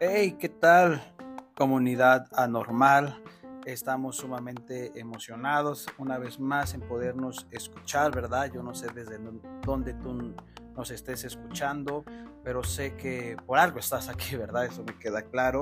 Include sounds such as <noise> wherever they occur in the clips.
Hey, ¿qué tal? Comunidad anormal. Estamos sumamente emocionados una vez más en podernos escuchar, ¿verdad? Yo no sé desde dónde tú nos estés escuchando, pero sé que por algo estás aquí, ¿verdad? Eso me queda claro.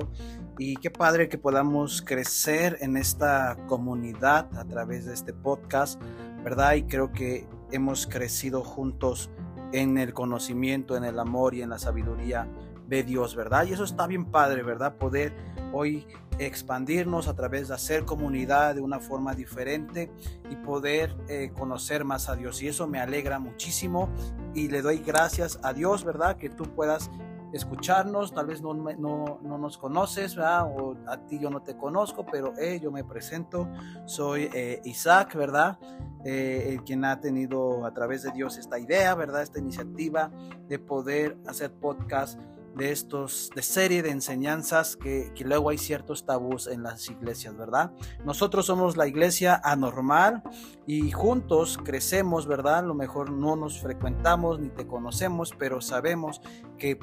Y qué padre que podamos crecer en esta comunidad a través de este podcast, ¿verdad? Y creo que hemos crecido juntos en el conocimiento, en el amor y en la sabiduría de Dios, ¿verdad? Y eso está bien padre, ¿verdad? Poder hoy expandirnos a través de hacer comunidad de una forma diferente y poder eh, conocer más a Dios. Y eso me alegra muchísimo y le doy gracias a Dios, ¿verdad? Que tú puedas escucharnos, tal vez no, no, no nos conoces, ¿verdad? O a ti yo no te conozco, pero eh, yo me presento, soy eh, Isaac, ¿verdad? Eh, quien ha tenido a través de Dios esta idea, ¿verdad? Esta iniciativa de poder hacer podcast de estos, de serie de enseñanzas que, que, luego hay ciertos tabús en las iglesias, ¿verdad? Nosotros somos la iglesia anormal y juntos crecemos, ¿verdad? A lo mejor no nos frecuentamos ni te conocemos, pero sabemos que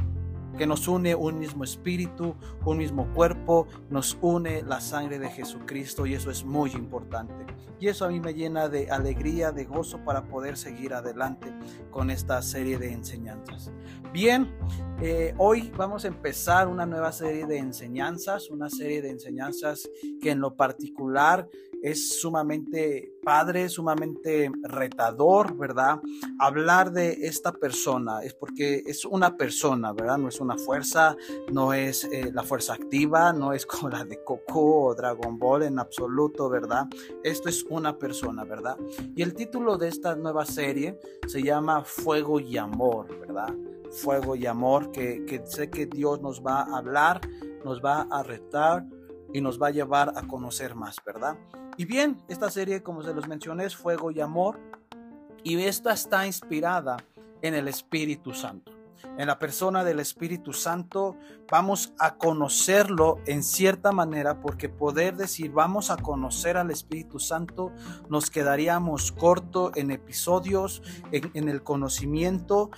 que nos une un mismo espíritu, un mismo cuerpo, nos une la sangre de Jesucristo y eso es muy importante. Y eso a mí me llena de alegría, de gozo para poder seguir adelante con esta serie de enseñanzas. Bien, eh, hoy vamos a empezar una nueva serie de enseñanzas, una serie de enseñanzas que en lo particular es sumamente padre, sumamente retador, ¿verdad? Hablar de esta persona es porque es una persona, ¿verdad? No es una fuerza, no es eh, la fuerza activa, no es <laughs> como la de Coco o Dragon Ball en absoluto, ¿verdad? Esto es una persona, ¿verdad? Y el título de esta nueva serie se llama Fuego y Amor, ¿verdad? Fuego y Amor, que, que sé que Dios nos va a hablar, nos va a retar y nos va a llevar a conocer más, ¿verdad? Y bien, esta serie, como se los mencioné, es Fuego y Amor. Y esta está inspirada en el Espíritu Santo. En la persona del Espíritu Santo vamos a conocerlo en cierta manera porque poder decir vamos a conocer al Espíritu Santo nos quedaríamos corto en episodios, en, el conocimiento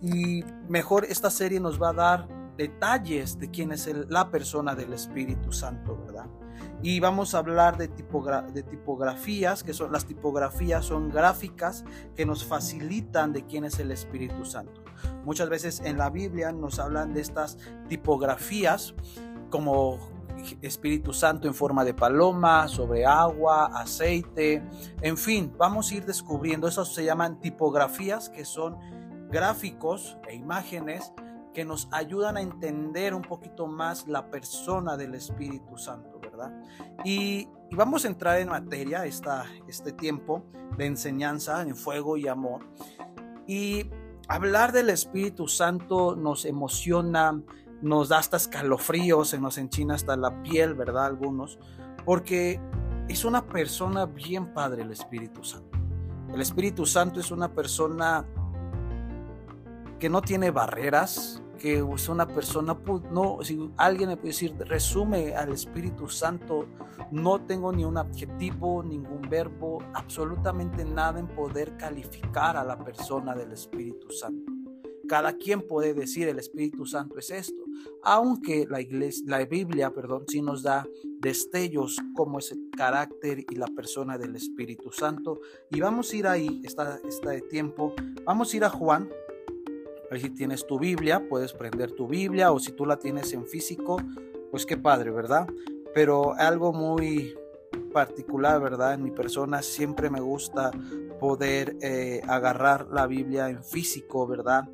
y mejor esta serie nos va a dar detalles de quién es la persona del Espíritu Santo, ¿verdad? y vamos a hablar de, de, tipografías, que son las tipografías son gráficas que nos facilitan de quién es el Espíritu Santo. Muchas veces en la Biblia nos hablan de estas tipografías como Espíritu Santo en forma de paloma, sobre agua, aceite, en fin, vamos a ir descubriendo, eso se llaman tipografías que son gráficos e imágenes que nos ayudan a entender un poquito más la persona del Espíritu Santo. Y, vamos a entrar en materia esta, este tiempo de enseñanza en fuego y amor. Y hablar del Espíritu Santo nos emociona, nos da hasta escalofríos, se nos enchina hasta la piel, ¿verdad? Algunos, porque es una persona bien padre el Espíritu Santo. El Espíritu Santo es una persona que no tiene barreras, que una persona, no, si alguien me puede decir, resume al Espíritu Santo, no tengo ni un adjetivo, ningún verbo, absolutamente nada en poder calificar a la persona del Espíritu Santo. Cada quien puede decir el Espíritu Santo es esto, aunque la iglesia, la Biblia, perdón, sí nos da destellos como es el carácter y la persona del Espíritu Santo. Y vamos a ir ahí, está, está de tiempo, vamos a ir a Juan si tienes tu Biblia, puedes prender tu Biblia o si tú la tienes en físico, pues qué padre, ¿verdad? Pero algo muy particular, ¿verdad? En mi persona siempre me gusta poder eh, agarrar la Biblia en físico, ¿verdad?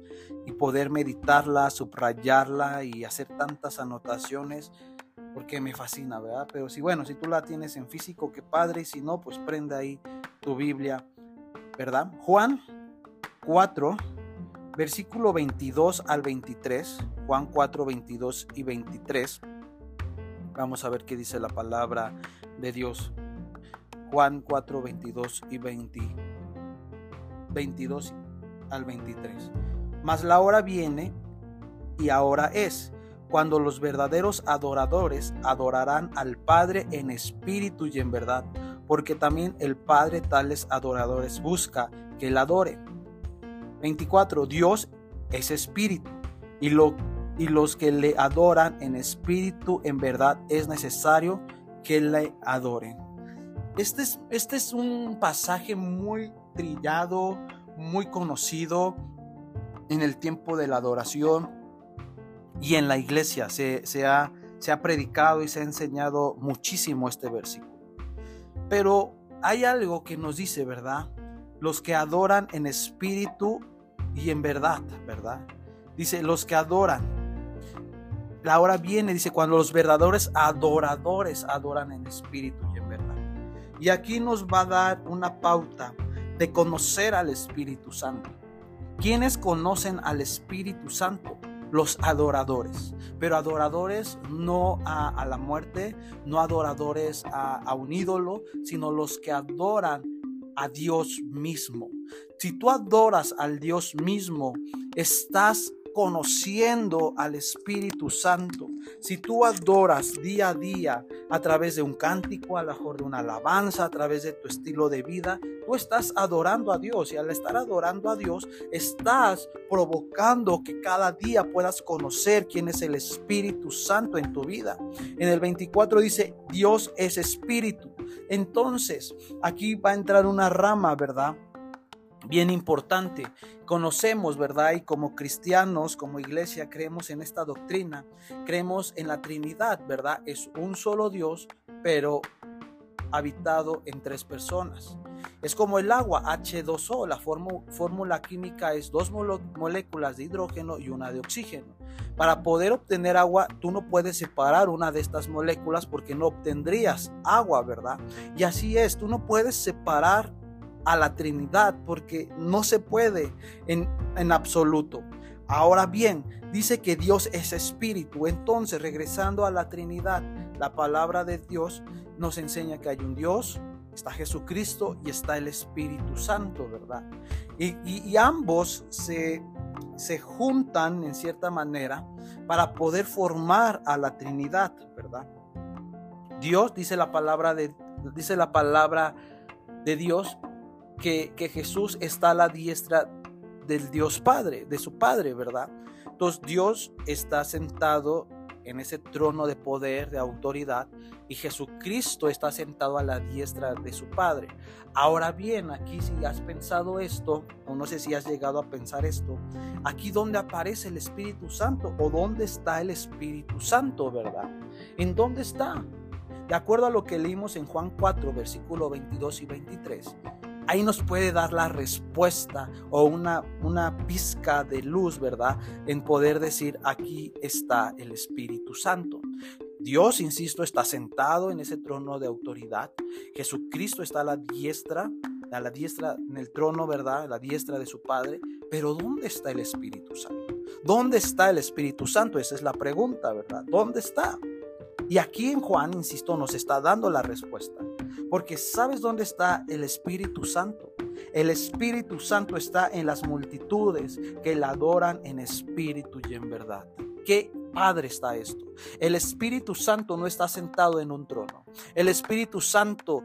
Y poder meditarla, subrayarla y hacer tantas anotaciones porque me fascina, ¿verdad? Pero si bueno, si tú la tienes en físico, qué padre, y si no, pues prende ahí tu Biblia, ¿verdad? Juan 4, versículo 22 al 23, Juan 4, 22 y 23. Vamos a ver qué dice la palabra de Dios. Juan 4, 22 y 20, 22 al 23. Mas la hora viene y ahora es cuando los verdaderos adoradores adorarán al Padre en espíritu y en verdad, porque también el Padre tales adoradores busca que él adore. 24. Dios es espíritu y, lo, y los que le adoran en espíritu, en verdad es necesario que le adoren. Este es, este es un pasaje muy trillado, muy conocido en el tiempo de la adoración y en la iglesia. Se, se, ha, se ha predicado y se ha enseñado muchísimo este versículo. Pero hay algo que nos dice, ¿verdad? Los que adoran en espíritu y en verdad, ¿verdad? Dice, los que adoran. La hora viene, dice, cuando los verdaderos adoradores adoran en espíritu y en verdad. Y aquí nos va a dar una pauta de conocer al Espíritu Santo. ¿Quiénes conocen al Espíritu Santo? Los adoradores, pero adoradores no a, la muerte, no adoradores a, a un ídolo, sino los que adoran a Dios mismo. Si tú adoras al Dios mismo, estás conociendo al Espíritu Santo. Si tú adoras día a día a través de un cántico, a lo mejor de una alabanza, a través de tu estilo de vida, tú estás adorando a Dios y al estar adorando a Dios, estás provocando que cada día puedas conocer quién es el Espíritu Santo en tu vida. En el 24 dice, Dios es Espíritu. Entonces, aquí va a entrar una rama, ¿verdad? bien importante. Conocemos, ¿verdad? Y como cristianos, como iglesia, creemos en esta doctrina, creemos en la Trinidad, ¿verdad? Es un solo Dios, pero habitado en tres personas. Es como el agua H2O, la fórmula química es dos moléculas de hidrógeno y una de oxígeno. Para poder obtener agua, tú no puedes separar una de estas moléculas porque no obtendrías agua, ¿verdad? Y así es, tú no puedes separar a la Trinidad porque no se puede en, en absoluto. Ahora bien, dice que Dios es espíritu. Entonces, regresando a la Trinidad, la palabra de Dios nos enseña que hay un Dios, está Jesucristo y está el Espíritu Santo, ¿verdad? Y, ambos se, se juntan en cierta manera para poder formar a la Trinidad, ¿verdad? Dios dice la palabra de dice la palabra de Dios que, Jesús está a la diestra del Dios Padre, de su Padre, ¿verdad? Entonces Dios está sentado en ese trono de poder, de autoridad, y Jesucristo está sentado a la diestra de su Padre. Ahora bien, aquí si has pensado esto, o no sé si has llegado a pensar esto, aquí donde aparece el Espíritu Santo, o dónde está el Espíritu Santo, ¿verdad? ¿En dónde está? De acuerdo a lo que leímos en Juan 4, versículo 22 y 23, ahí nos puede dar la respuesta o una, una pizca de luz, ¿verdad? En poder decir, aquí está el Espíritu Santo. Dios, insisto, está sentado en ese trono de autoridad. Jesucristo está a la diestra, a la diestra en el trono, ¿verdad? A la diestra de su Padre. Pero ¿dónde está el Espíritu Santo? ¿Dónde está el Espíritu Santo? Esa es la pregunta, ¿verdad? ¿Dónde está? Y aquí en Juan, insisto, nos está dando la respuesta. Porque ¿sabes dónde está el Espíritu Santo? El Espíritu Santo está en las multitudes que la adoran en espíritu y en verdad. ¿Qué padre está esto? El Espíritu Santo no está sentado en un trono. El Espíritu Santo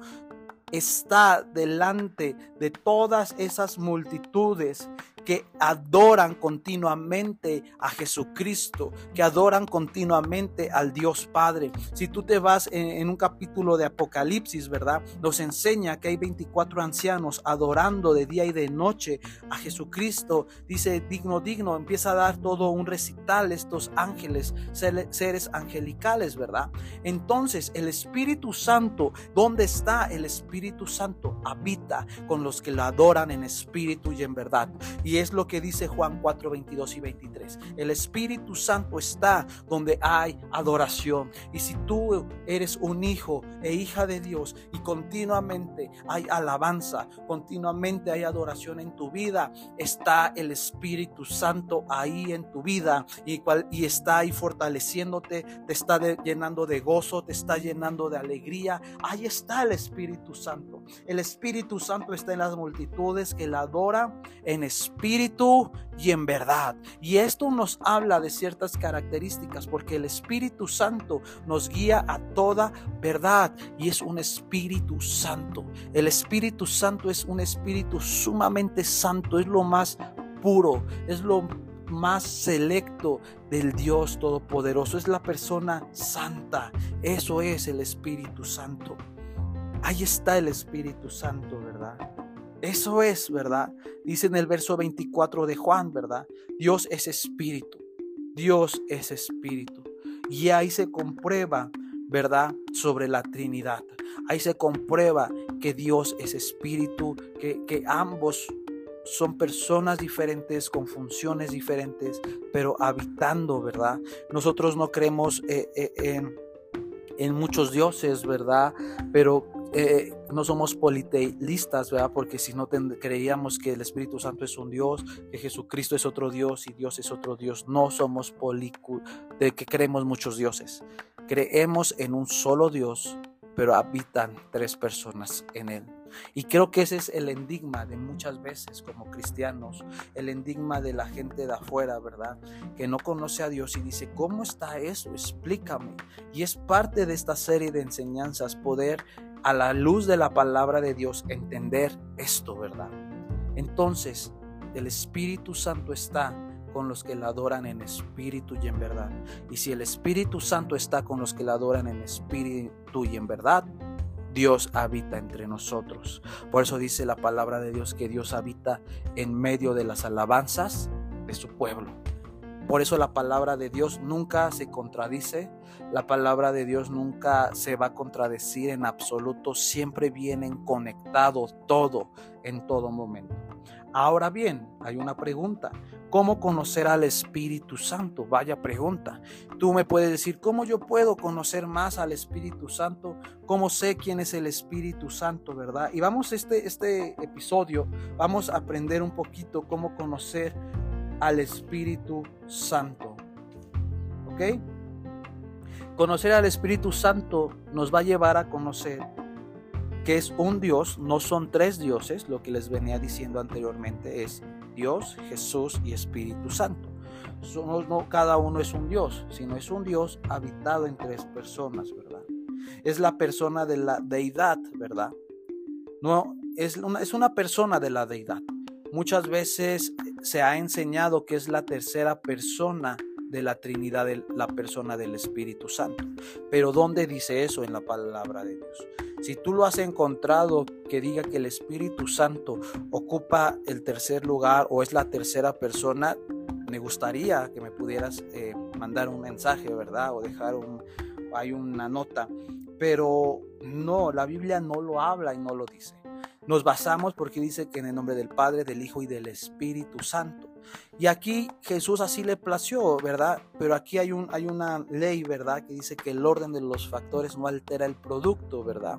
está delante de todas esas multitudes que adoran continuamente a Jesucristo, que adoran continuamente al Dios Padre. Si tú te vas en, un capítulo de Apocalipsis, ¿verdad? Nos enseña que hay 24 ancianos adorando de día y de noche a Jesucristo. Dice, digno, digno, empieza a dar todo un recital estos ángeles, seres angelicales, ¿verdad? Entonces, el Espíritu Santo, ¿dónde está el Espíritu Santo? Habita con los que lo adoran en espíritu y en verdad. Y es lo que dice Juan 4, 22 y 23. El Espíritu Santo está donde hay adoración. Y si tú eres un hijo e hija de Dios y continuamente hay alabanza, continuamente hay adoración en tu vida, está el Espíritu Santo ahí en tu vida y, y está ahí fortaleciéndote, te está llenando de gozo, te está llenando de alegría. Ahí está el Espíritu Santo. El Espíritu Santo está en las multitudes que la adoran en espíritu espíritu y en verdad. Y esto nos habla de ciertas características porque el Espíritu Santo nos guía a toda verdad y es un Espíritu Santo. El Espíritu Santo es un Espíritu sumamente santo, es lo más puro, es lo más selecto del Dios Todopoderoso. Es la persona santa. Eso es el Espíritu Santo. Ahí está el Espíritu Santo, ¿verdad? Eso es, ¿verdad? Dice en el verso 24 de Juan, ¿verdad? Dios es espíritu. Dios es espíritu. Y ahí se comprueba, ¿verdad? Sobre la Trinidad. Ahí se comprueba que Dios es espíritu, que, que ambos son personas diferentes, con funciones diferentes, pero habitando, ¿verdad? Nosotros no creemos eh, eh, en, en muchos dioses, ¿verdad? Pero eh, no somos politeístas, ¿verdad? Porque si no creíamos que el Espíritu Santo es un Dios, que Jesucristo es otro Dios y Dios es otro Dios. No somos policu de que creemos muchos dioses. Creemos en un solo Dios, pero habitan tres personas en él. Y creo que ese es el enigma de muchas veces como cristianos, el enigma de la gente de afuera, ¿verdad? Que no conoce a Dios y dice, ¿cómo está eso? Explícame. Y es parte de esta serie de enseñanzas poder a la luz de la palabra de Dios entender esto, ¿verdad? Entonces, el Espíritu Santo está con los que la adoran en espíritu y en verdad. Y si el Espíritu Santo está con los que la adoran en espíritu y en verdad, Dios habita entre nosotros. Por eso dice la palabra de Dios que Dios habita en medio de las alabanzas de su pueblo. Por eso la palabra de Dios nunca se contradice, la palabra de Dios nunca se va a contradecir en absoluto, siempre vienen conectados todo en todo momento. Ahora bien, hay una pregunta. ¿Cómo conocer al Espíritu Santo? Vaya pregunta. Tú me puedes decir, ¿cómo yo puedo conocer más al Espíritu Santo? ¿Cómo sé quién es el Espíritu Santo, verdad? Y vamos este este episodio, vamos a aprender un poquito cómo conocer al Espíritu Santo. ¿Ok? Conocer al Espíritu Santo nos va a llevar a conocer que es un Dios, no son tres dioses, lo que les venía diciendo anteriormente es Dios, Jesús y Espíritu Santo. No, cada uno es un Dios, sino es un Dios habitado en tres personas, ¿verdad? Es la persona de la deidad, ¿verdad? No, es una, es una persona de la deidad. Muchas veces se ha enseñado que es la tercera persona de la Trinidad, la persona del Espíritu Santo. Pero ¿dónde dice eso en la palabra de Dios? Si tú lo has encontrado que diga que el Espíritu Santo ocupa el tercer lugar o es la tercera persona, me gustaría que me pudieras eh, mandar un mensaje, ¿verdad? O dejar un, hay una nota. Pero no, la Biblia no lo habla y no lo dice. Nos basamos porque dice que en el nombre del Padre, del Hijo y del Espíritu Santo. Y aquí Jesús así le plació, ¿verdad? Pero aquí hay, un, hay una ley, ¿verdad? Que dice que el orden de los factores no altera el producto, ¿verdad?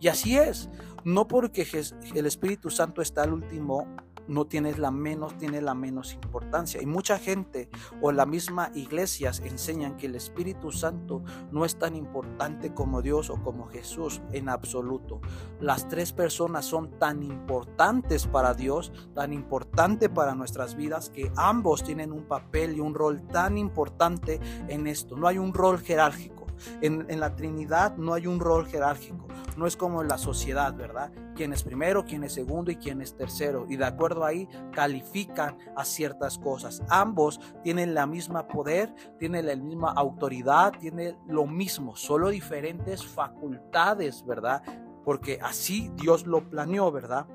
Y así es. No porque el Espíritu Santo está al último no tienes la menos, tiene la menos importancia. Y mucha gente o la misma iglesias enseñan que el Espíritu Santo no es tan importante como Dios o como Jesús en absoluto. Las tres personas son tan importantes para Dios, tan importante para nuestras vidas, que ambos tienen un papel y un rol tan importante en esto. No hay un rol jerárquico. En, la Trinidad no hay un rol jerárquico. No es como en la sociedad, ¿verdad? Quién es primero, quién es segundo y quién es tercero. Y de acuerdo ahí califican a ciertas cosas. Ambos tienen la misma poder, tienen la misma autoridad, tienen lo mismo, solo diferentes facultades, ¿verdad? Porque así Dios lo planeó, ¿verdad?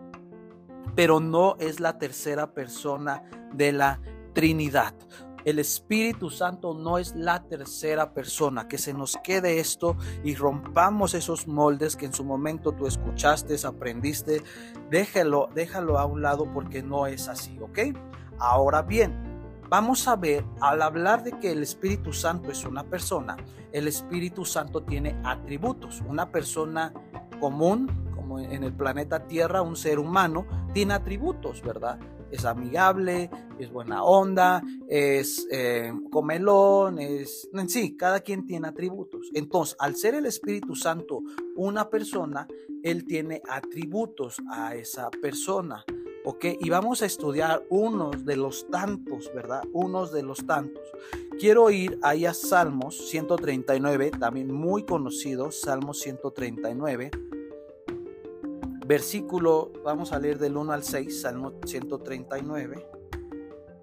Pero no es la tercera persona de la Trinidad. El Espíritu Santo no es la tercera persona. Que se nos quede esto y rompamos esos moldes que en su momento tú escuchaste, aprendiste. Déjalo, déjalo a un lado porque no es así, ¿ok? Ahora bien, vamos a ver, al hablar de que el Espíritu Santo es una persona, el Espíritu Santo tiene atributos. Una persona común, como en el planeta Tierra, un ser humano, tiene atributos, ¿verdad? Es amigable, es buena onda, es eh, comelón, es... En sí, cada quien tiene atributos. Entonces, al ser el Espíritu Santo una persona, Él tiene atributos a esa persona. ¿Ok? Y vamos a estudiar unos de los tantos, ¿verdad? Unos de los tantos. Quiero ir ahí a Salmos 139, también muy conocido, Salmos 139 versículo, vamos a leer del 1 al 6, Salmo 139.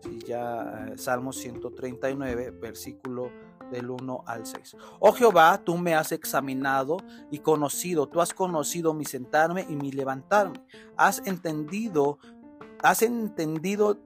Si ya eh, Salmo 139, versículo del 1 al 6. Oh Jehová, tú me has examinado y conocido, tú has conocido mi sentarme y mi levantarme. Has entendido, has entendido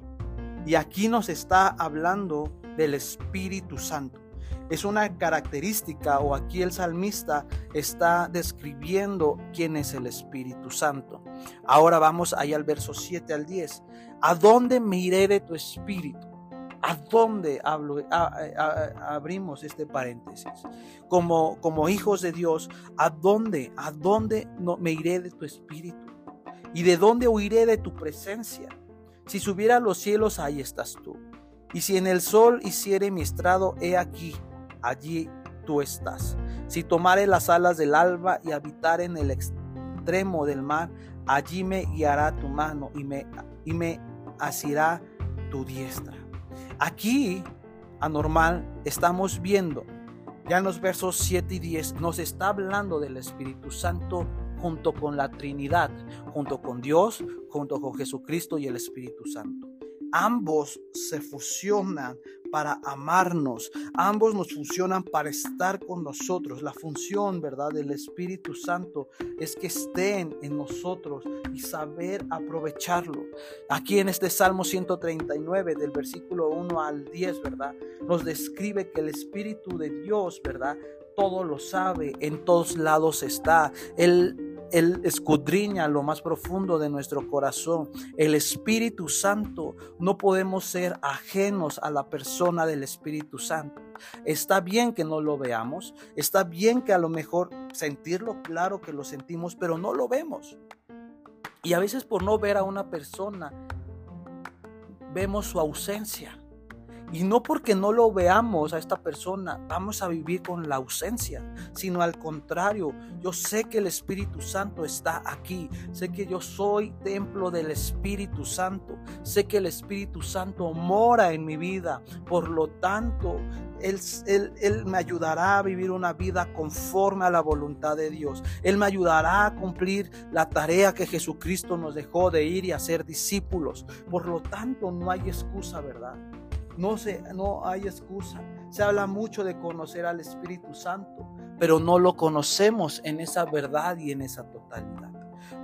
Y aquí nos está hablando del Espíritu Santo. Es una característica o aquí el salmista está describiendo quién es el Espíritu Santo. Ahora vamos ahí al verso 7 al 10. ¿A dónde me iré de tu Espíritu? ¿A dónde abrimos este paréntesis? Como, como hijos de Dios, ¿a dónde, a dónde no, me iré de tu Espíritu? ¿Y de dónde huiré de tu presencia? Si subiera a los cielos, ahí estás tú. Y si en el sol hiciere mi estrado, he aquí, allí tú estás. Si tomare las alas del alba y habitar en el extremo del mar, allí me guiará tu mano y me, y me asirá tu diestra. Aquí, anormal, estamos viendo, ya en los versos 7 y 10, nos está hablando del Espíritu Santo junto con la Trinidad, junto con Dios, junto con Jesucristo y el Espíritu Santo. Ambos se fusionan para amarnos. Ambos nos funcionan para estar con nosotros. La función, ¿verdad?, del Espíritu Santo es que estén en nosotros y saber aprovecharlo. Aquí en este Salmo 139, del versículo 1 al 10, ¿verdad?, nos describe que el Espíritu de Dios, ¿verdad?, todo lo sabe, en todos lados está. Él escudriña lo más profundo de nuestro corazón. El Espíritu Santo, no podemos ser ajenos a la persona del Espíritu Santo. Está bien que no lo veamos, está bien que a lo mejor sentirlo, claro que lo sentimos, pero no lo vemos. Y a veces por no ver a una persona, vemos su ausencia. Y no porque no lo veamos a esta persona, vamos a vivir con la ausencia, sino al contrario, yo sé que el Espíritu Santo está aquí, sé que yo soy templo del Espíritu Santo, sé que el Espíritu Santo mora en mi vida, por lo tanto, él, me ayudará a vivir una vida conforme a la voluntad de Dios. Él me ayudará a cumplir la tarea que Jesucristo nos dejó de ir y hacer discípulos. Por lo tanto, no hay excusa, ¿verdad? No, se, no hay excusa. Se habla mucho de conocer al Espíritu Santo, pero no lo conocemos en esa verdad y en esa totalidad.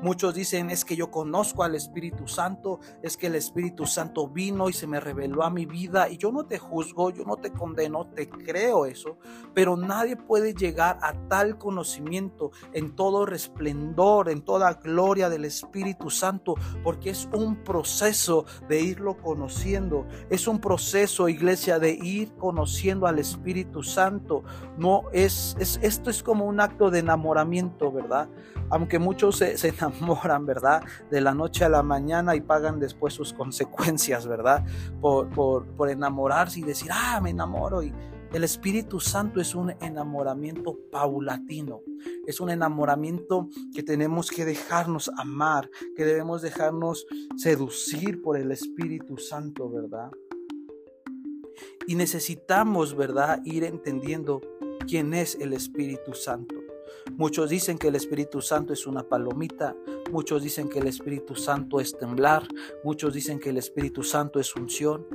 Muchos dicen es que yo conozco al Espíritu Santo, es que el Espíritu Santo vino y se me reveló a mi vida y yo no te juzgo, yo no te condeno, te creo eso, pero nadie puede llegar a tal conocimiento en todo resplendor, en toda gloria del Espíritu Santo, porque es un proceso de irlo conociendo, es un proceso, iglesia, de ir conociendo al Espíritu Santo. No es, es esto es como un acto de enamoramiento, ¿verdad? Aunque muchos se, <laughs> enamoran, ¿verdad? De la noche a la mañana y pagan después sus consecuencias, ¿verdad? Por, por, enamorarse y decir, ah, me enamoro. Y el Espíritu Santo es un enamoramiento paulatino. Es un enamoramiento que tenemos que dejarnos amar, que debemos dejarnos seducir por el Espíritu Santo, ¿verdad? Y necesitamos, ¿verdad?, ir entendiendo quién es el Espíritu Santo. Muchos dicen que el Espíritu Santo es una palomita, muchos dicen que el Espíritu Santo es temblar, muchos dicen que el Espíritu Santo es unción.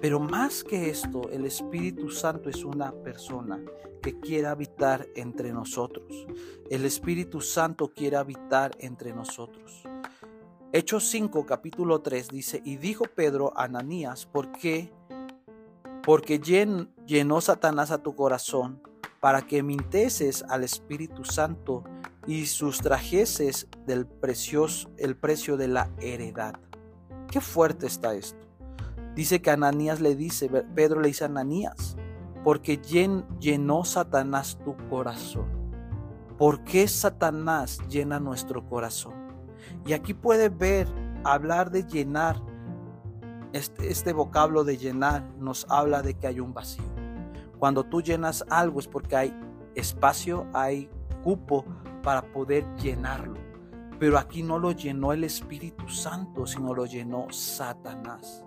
Pero más que esto, el Espíritu Santo es una persona que quiere habitar entre nosotros. El Espíritu Santo quiere habitar entre nosotros. Hechos 5, capítulo 3 dice, y dijo Pedro a Ananías, ¿por qué? Porque llenó Satanás a tu corazón para que minteses al Espíritu Santo y sustrajeses del precioso, el precio de la heredad. Qué fuerte está esto. Dice que Ananías le dice, Pedro le dice a Ananías, porque llenó Satanás tu corazón. ¿Por qué Satanás llena nuestro corazón? Y aquí puede ver, hablar de llenar, este, este vocablo de llenar nos habla de que hay un vacío. Cuando tú llenas algo es porque hay espacio, hay cupo para poder llenarlo. Pero aquí no lo llenó el Espíritu Santo, sino lo llenó Satanás.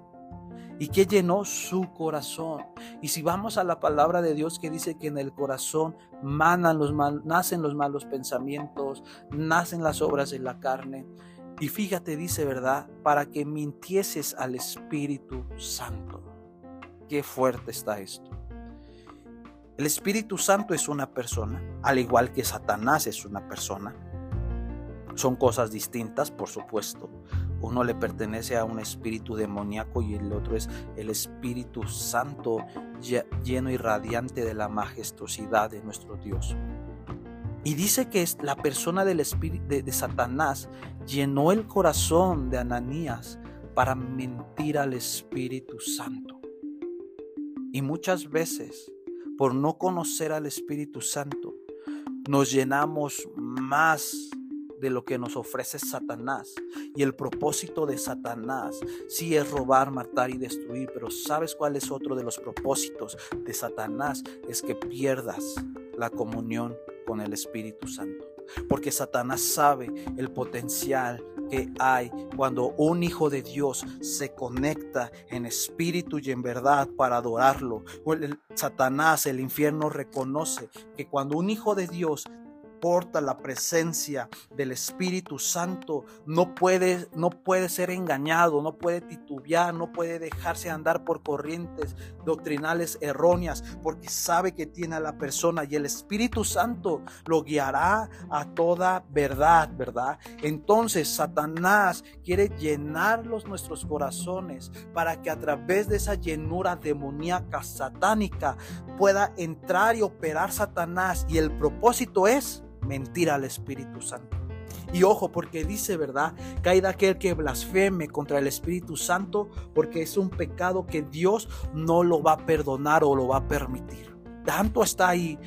¿Y que llenó su corazón? Y si vamos a la palabra de Dios que dice que en el corazón manan los nacen los malos pensamientos, nacen las obras de la carne. Y fíjate, dice, ¿verdad? Para que mintieses al Espíritu Santo. Qué fuerte está esto. El Espíritu Santo es una persona, al igual que Satanás es una persona. Son cosas distintas, por supuesto. Uno le pertenece a un espíritu demoníaco y el otro es el Espíritu Santo lleno y radiante de la majestuosidad de nuestro Dios. Y dice que la persona del espíritu de Satanás llenó el corazón de Ananías para mentir al Espíritu Santo. Y muchas veces, por no conocer al Espíritu Santo, nos llenamos más de lo que nos ofrece Satanás. Y el propósito de Satanás sí es robar, matar y destruir, pero ¿sabes cuál es otro de los propósitos de Satanás? Es que pierdas la comunión con el Espíritu Santo. Porque Satanás sabe el potencial que hay cuando un hijo de Dios se conecta en espíritu y en verdad para adorarlo. Satanás, el infierno reconoce que cuando un hijo de Dios importa la presencia del Espíritu Santo, no puede, no puede ser engañado, no puede titubear, no puede dejarse andar por corrientes doctrinales erróneas, porque sabe que tiene a la persona y el Espíritu Santo lo guiará a toda verdad, ¿verdad? Entonces Satanás quiere llenarlos nuestros corazones para que a través de esa llenura demoníaca satánica pueda entrar y operar Satanás y el propósito es mentira al Espíritu Santo. Y ojo, porque dice, ¿verdad? Caída aquel que blasfeme contra el Espíritu Santo, porque es un pecado que Dios no lo va a perdonar o lo va a permitir. Tanto está ahí,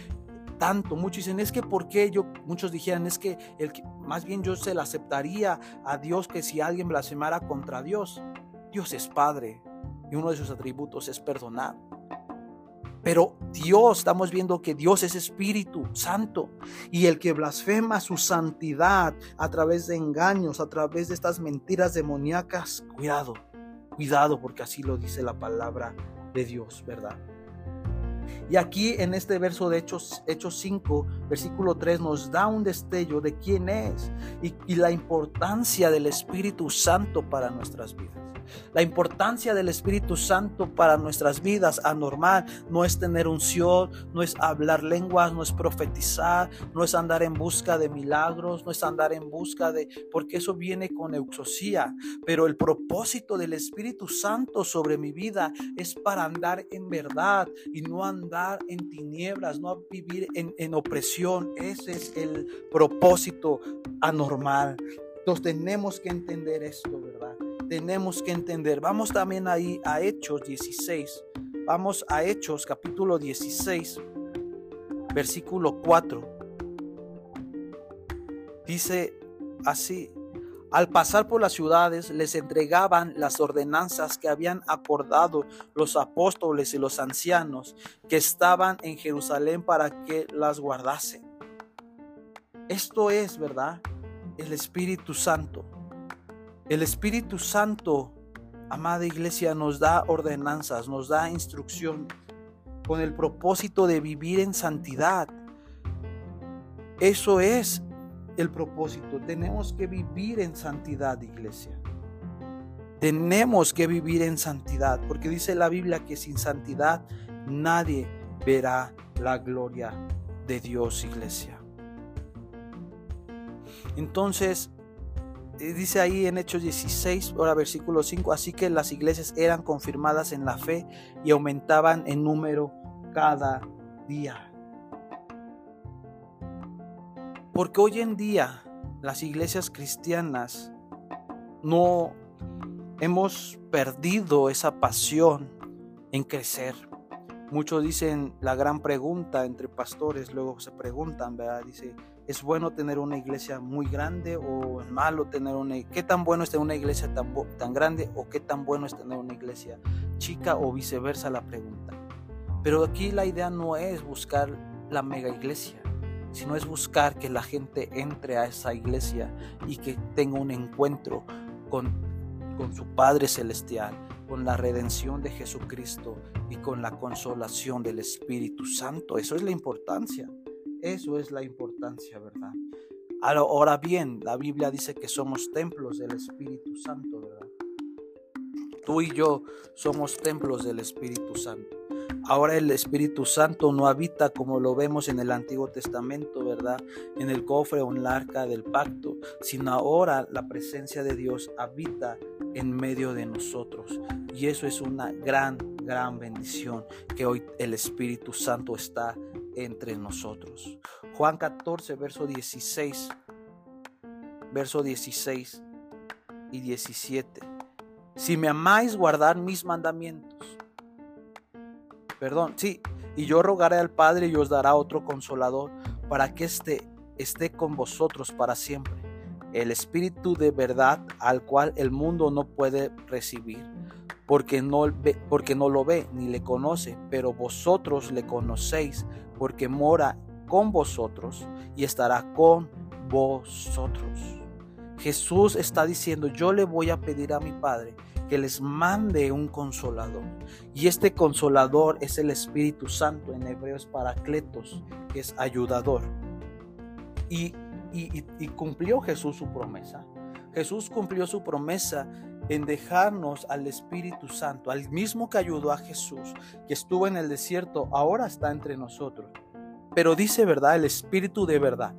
tanto. Muchos dicen, es que ¿por qué? Yo, muchos dijeran, es que, el, más bien yo se le aceptaría a Dios que si alguien blasfemara contra Dios. Dios es Padre y uno de sus atributos es perdonar. Pero Dios, estamos viendo que Dios es Espíritu Santo y el que blasfema su santidad a través de engaños, a través de estas mentiras demoníacas, cuidado, cuidado porque así lo dice la palabra de Dios, ¿verdad? Y aquí en este verso de Hechos, Hechos 5, versículo 3, nos da un destello de quién es y, y la importancia del Espíritu Santo para nuestras vidas. La importancia del Espíritu Santo para nuestras vidas anormal no es tener unción, no es hablar lenguas, no es profetizar, no es andar en busca de milagros, no es andar en busca de, porque eso viene con euxosía. Pero el propósito del Espíritu Santo sobre mi vida es para andar en verdad y no andar en tinieblas, no vivir en, en opresión. Ese es el propósito anormal. Entonces tenemos que entender esto, ¿verdad? Tenemos que entender. Vamos también ahí a Hechos 16. Vamos a Hechos capítulo 16, versículo 4. Dice así, al pasar por las ciudades les entregaban las ordenanzas que habían acordado los apóstoles y los ancianos que estaban en Jerusalén para que las guardasen. Esto es, ¿verdad? El Espíritu Santo. El Espíritu Santo, amada iglesia, nos da ordenanzas, nos da instrucción con el propósito de vivir en santidad. Eso es el propósito. Tenemos que vivir en santidad, iglesia. Tenemos que vivir en santidad, porque dice la Biblia que sin santidad nadie verá la gloria de Dios, iglesia. Entonces, dice ahí en Hechos 16, ahora versículo 5, así que las iglesias eran confirmadas en la fe y aumentaban en número cada día. Porque hoy en día las iglesias cristianas no hemos perdido esa pasión en crecer. Muchos dicen la gran pregunta entre pastores, luego se preguntan, ¿verdad? Dice, ¿Es bueno tener una iglesia muy grande o es malo tener una qué tan bueno es tener una iglesia tan, tan grande o qué tan bueno es tener una iglesia chica o viceversa la pregunta? Pero aquí la idea no es buscar la mega iglesia, sino es buscar que la gente entre a esa iglesia y que tenga un encuentro con, con su Padre Celestial, con la redención de Jesucristo y con la consolación del Espíritu Santo. Eso es la importancia. Eso es la importancia, ¿verdad? Ahora bien, la Biblia dice que somos templos del Espíritu Santo, ¿verdad? Tú y yo somos templos del Espíritu Santo. Ahora el Espíritu Santo no habita como lo vemos en el Antiguo Testamento, ¿verdad? En el cofre o en la arca del pacto, sino ahora la presencia de Dios habita en medio de nosotros. Y eso es una gran, gran bendición que hoy el Espíritu Santo está entre nosotros. Juan 14, verso 16, verso 16 y 17. Si me amáis, guardar mis mandamientos. Perdón, sí, y yo rogaré al Padre y os dará otro consolador para que esté, esté con vosotros para siempre. El Espíritu de verdad al cual el mundo no puede recibir, porque no, porque no lo ve ni le conoce, pero vosotros le conocéis porque mora con vosotros y estará con vosotros. Jesús está diciendo, yo le voy a pedir a mi Padre que les mande un consolador. Y este consolador es el Espíritu Santo, en hebreo es paracletos, que es ayudador. Y, y, y cumplió Jesús su promesa. Jesús cumplió su promesa en dejarnos al Espíritu Santo, al mismo que ayudó a Jesús, que estuvo en el desierto, ahora está entre nosotros. Pero dice verdad, el Espíritu de verdad.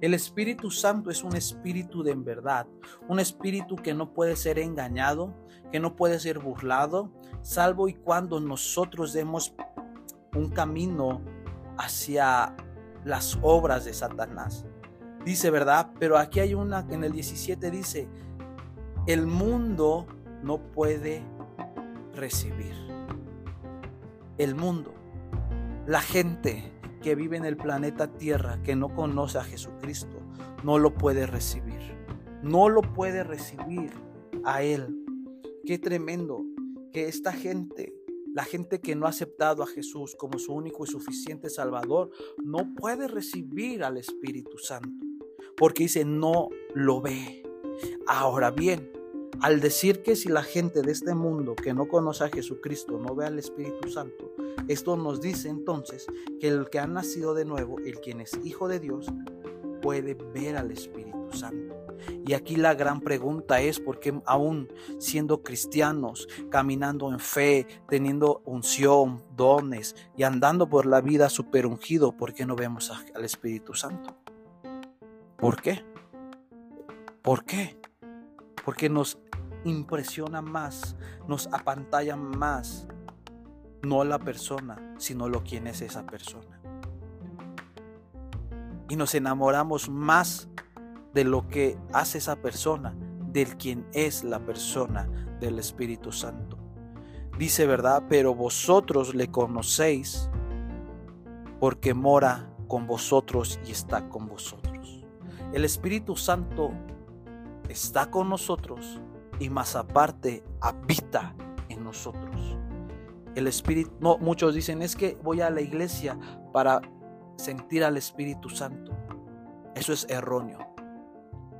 El Espíritu Santo es un espíritu de verdad, un espíritu que no puede ser engañado, que no puede ser burlado, salvo y cuando nosotros demos un camino hacia las obras de Satanás. Dice verdad, pero aquí hay una que en el 17 dice, el mundo no puede recibir. El mundo, la gente que vive en el planeta Tierra, que no conoce a Jesucristo, no lo puede recibir. No lo puede recibir a Él. Qué tremendo que esta gente, la gente que no ha aceptado a Jesús como su único y suficiente Salvador, no puede recibir al Espíritu Santo. Porque dice, no lo ve. Ahora bien, al decir que si la gente de este mundo que no conoce a Jesucristo no ve al Espíritu Santo, esto nos dice entonces que el que ha nacido de nuevo, el quien es hijo de Dios, puede ver al Espíritu Santo. Y aquí la gran pregunta es por qué aún siendo cristianos, caminando en fe, teniendo unción, dones y andando por la vida super ungido, ¿por qué no vemos al Espíritu Santo? ¿Por qué? ¿Por qué? Porque nos impresiona más, nos apantalla más, no la persona, sino lo quien es esa persona. Y nos enamoramos más de lo que hace esa persona, del quien es la persona del Espíritu Santo. Dice verdad, pero vosotros le conocéis porque mora con vosotros y está con vosotros. El Espíritu Santo está con nosotros y más aparte habita en nosotros. El Espíritu, muchos dicen, es que voy a la iglesia para sentir al Espíritu Santo. Eso es erróneo.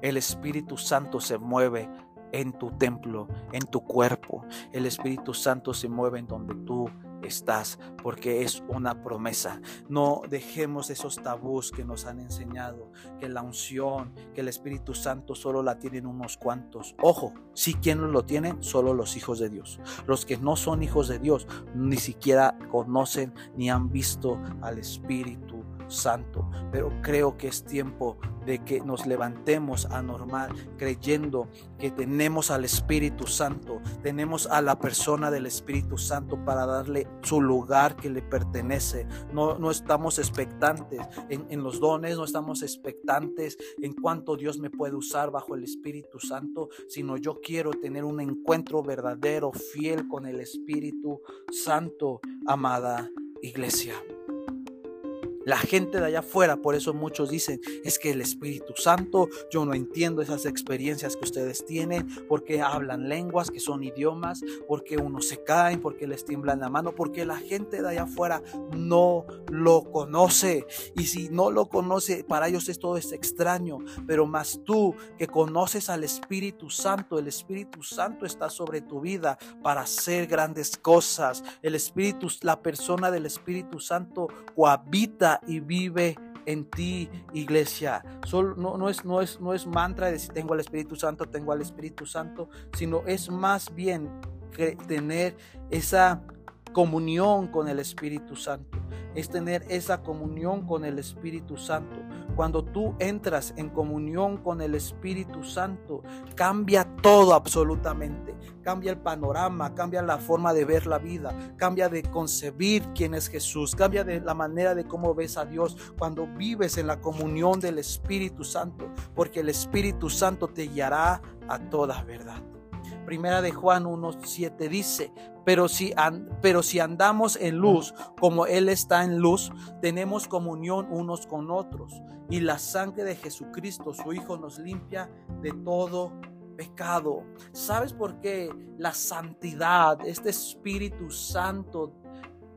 El Espíritu Santo se mueve en tu templo, en tu cuerpo. El Espíritu Santo se mueve en donde tú estás, porque es una promesa. No dejemos esos tabús que nos han enseñado, que la unción, que el Espíritu Santo solo la tienen unos cuantos. Ojo, si quien lo tienen, solo los hijos de Dios. Los que no son hijos de Dios ni siquiera conocen ni han visto al Espíritu Santo. Pero creo que es tiempo de que nos levantemos a normal, creyendo que tenemos al Espíritu Santo, tenemos a la persona del Espíritu Santo para darle su lugar que le pertenece. No, no estamos expectantes en, en los dones, no estamos expectantes en cuánto Dios me puede usar bajo el Espíritu Santo, sino yo quiero tener un encuentro verdadero, fiel con el Espíritu Santo, amada iglesia. La gente de allá afuera, por eso muchos dicen, es que el Espíritu Santo, yo no entiendo esas experiencias que ustedes tienen, porque hablan lenguas que son idiomas, porque unos se caen, porque les tiemblan la mano, porque la gente de allá afuera no lo conoce. Y si no lo conoce, para ellos es todo es extraño, pero más tú que conoces al Espíritu Santo, el Espíritu Santo está sobre tu vida para hacer grandes cosas. El Espíritu, la persona del Espíritu Santo cohabita y vive en ti, iglesia. No, es, no, es, no es mantra de decir tengo al Espíritu Santo, tengo al Espíritu Santo, sino es más bien que tener esa comunión con el Espíritu Santo. Es tener esa comunión con el Espíritu Santo. Cuando tú entras en comunión con el Espíritu Santo, cambia todo absolutamente. Cambia el panorama, cambia la forma de ver la vida, cambia de concebir quién es Jesús, cambia de la manera de cómo ves a Dios cuando vives en la comunión del Espíritu Santo, porque el Espíritu Santo te guiará a toda verdad. Primera de Juan 1.7 dice, pero si, pero si andamos en luz, como Él está en luz, tenemos comunión unos con otros. Y la sangre de Jesucristo, su Hijo, nos limpia de todo pecado. ¿Sabes por qué la santidad, este Espíritu Santo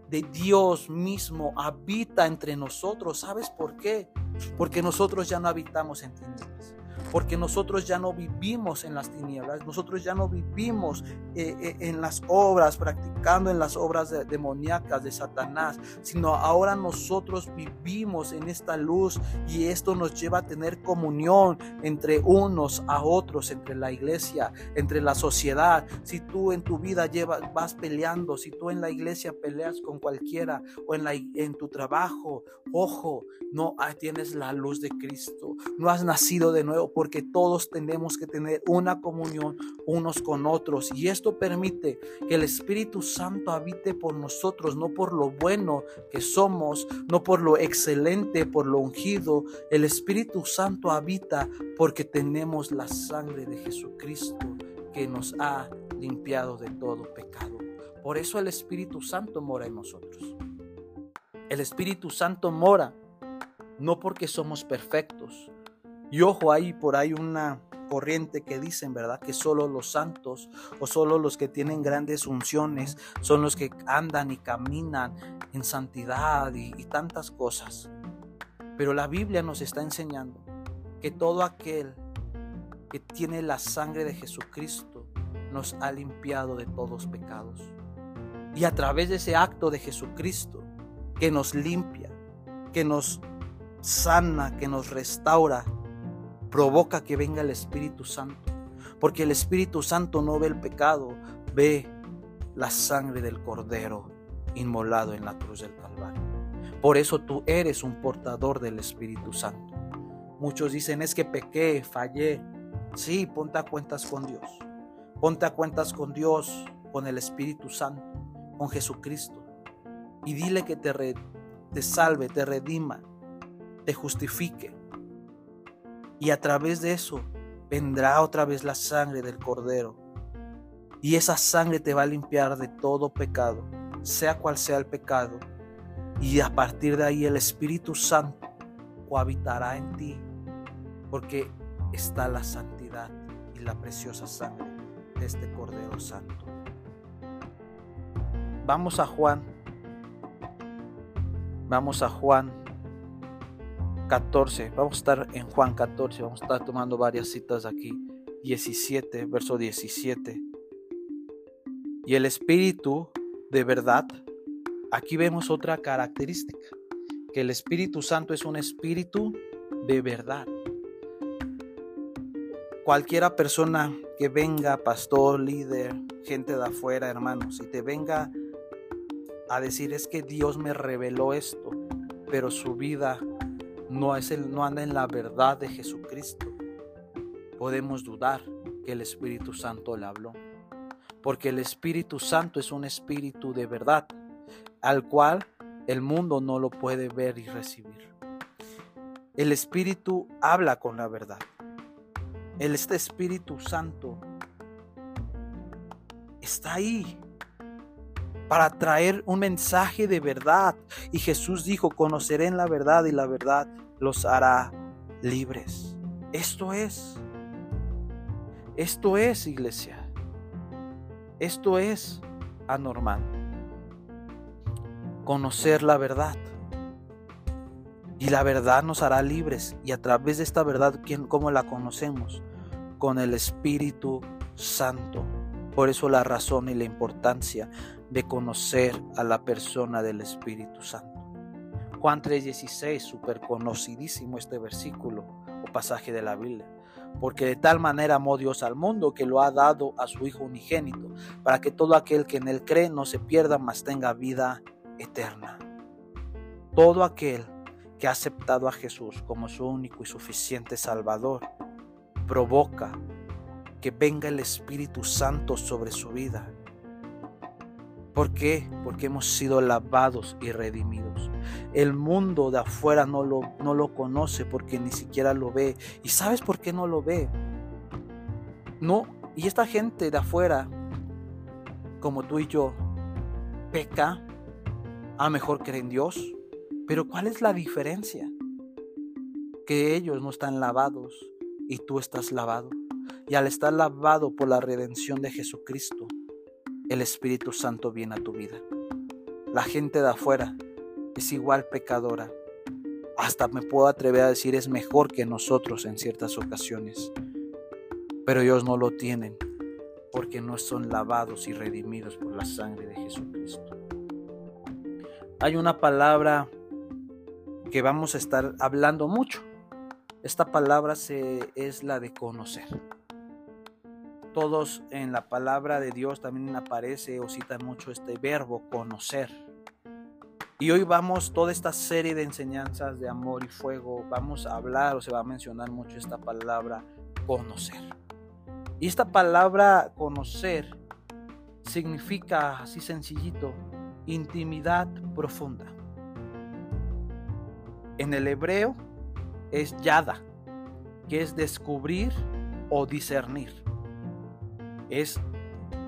de Dios mismo habita entre nosotros? ¿Sabes por qué? Porque nosotros ya no habitamos en tinieblas porque nosotros ya no vivimos en las tinieblas, nosotros ya no vivimos eh, eh, en las obras, practicando en las obras demoníacas de Satanás, sino ahora nosotros vivimos en esta luz y esto nos lleva a tener comunión entre unos a otros, entre la iglesia, entre la sociedad. Si tú en tu vida llevas, vas peleando, si tú en la iglesia peleas con cualquiera o en, la, en tu trabajo, ojo, no tienes la luz de Cristo, no has nacido de nuevo porque todos tenemos que tener una comunión unos con otros. Y esto permite que el Espíritu Santo habite por nosotros, no por lo bueno que somos, no por lo excelente, por lo ungido. El Espíritu Santo habita porque tenemos la sangre de Jesucristo que nos ha limpiado de todo pecado. Por eso el Espíritu Santo mora en nosotros. El Espíritu Santo mora no porque somos perfectos, y ojo, hay por ahí una corriente que dicen, ¿verdad? Que solo los santos o solo los que tienen grandes unciones son los que andan y caminan en santidad y, y tantas cosas. Pero la Biblia nos está enseñando que todo aquel que tiene la sangre de Jesucristo nos ha limpiado de todos pecados. Y a través de ese acto de Jesucristo que nos limpia, que nos sana, que nos restaura, provoca que venga el Espíritu Santo. Porque el Espíritu Santo no ve el pecado, ve la sangre del Cordero inmolado en la cruz del Calvario. Por eso tú eres un portador del Espíritu Santo. Muchos dicen es que pequé, fallé. Sí, ponte a cuentas con Dios. Ponte a cuentas con Dios, con el Espíritu Santo, con Jesucristo. Y dile que te, te salve, te redima, te justifique y a través de eso vendrá otra vez la sangre del cordero. Y esa sangre te va a limpiar de todo pecado, sea cual sea el pecado. Y a partir de ahí el Espíritu Santo cohabitará en ti, porque está la santidad y la preciosa sangre de este Cordero Santo. Vamos a Juan. Vamos a Juan 14. Vamos a estar en Juan 14. Vamos a estar tomando varias citas aquí. 17, verso 17. Y el Espíritu de verdad. Aquí vemos otra característica. Que el Espíritu Santo es un Espíritu de verdad. Cualquiera persona que venga, pastor, líder, gente de afuera, hermanos, y te venga a decir es que Dios me reveló esto, pero su vida no, es el, no anda en la verdad de Jesucristo, podemos dudar que el Espíritu Santo le habló. Porque el Espíritu Santo es un espíritu de verdad, al cual el mundo no lo puede ver y recibir. El Espíritu habla con la verdad. Este Espíritu Santo está ahí. Para traer un mensaje de verdad. Y Jesús dijo, conoceré en la verdad y la verdad los hará libres. Esto es, esto es iglesia, esto es anormal. Conocer la verdad. Y la verdad nos hará libres. Y a través de esta verdad, ¿cómo la conocemos? Con el Espíritu Santo. Por eso la razón y la importancia de conocer a la persona del Espíritu Santo. Juan 3:16, súper conocidísimo este versículo o pasaje de la Biblia. Porque de tal manera amó Dios al mundo que lo ha dado a su Hijo unigénito, para que todo aquel que en él cree no se pierda, mas tenga vida eterna. Todo aquel que ha aceptado a Jesús como su único y suficiente Salvador, provoca que venga el Espíritu Santo sobre su vida. ¿Por qué? Porque hemos sido lavados y redimidos. El mundo de afuera no lo, no lo conoce porque ni siquiera lo ve. ¿Y sabes por qué no lo ve? No, y esta gente de afuera, como tú y yo, peca, a mejor cree en Dios, pero ¿cuál es la diferencia? Que ellos no están lavados y tú estás lavado. Y al estar lavado por la redención de Jesucristo, el Espíritu Santo viene a tu vida. La gente de afuera es igual pecadora. Hasta me puedo atrever a decir es mejor que nosotros en ciertas ocasiones. Pero ellos no lo tienen porque no son lavados y redimidos por la sangre de Jesucristo. Hay una palabra que vamos a estar hablando mucho. Esta palabra se, es la de conocer. Todos en la palabra de Dios también aparece o cita mucho este verbo conocer. Y hoy vamos, toda esta serie de enseñanzas de amor y fuego, vamos a hablar o se va a mencionar mucho esta palabra conocer. Y esta palabra conocer significa, así sencillito, intimidad profunda. En el hebreo es yada, que es descubrir o discernir. Es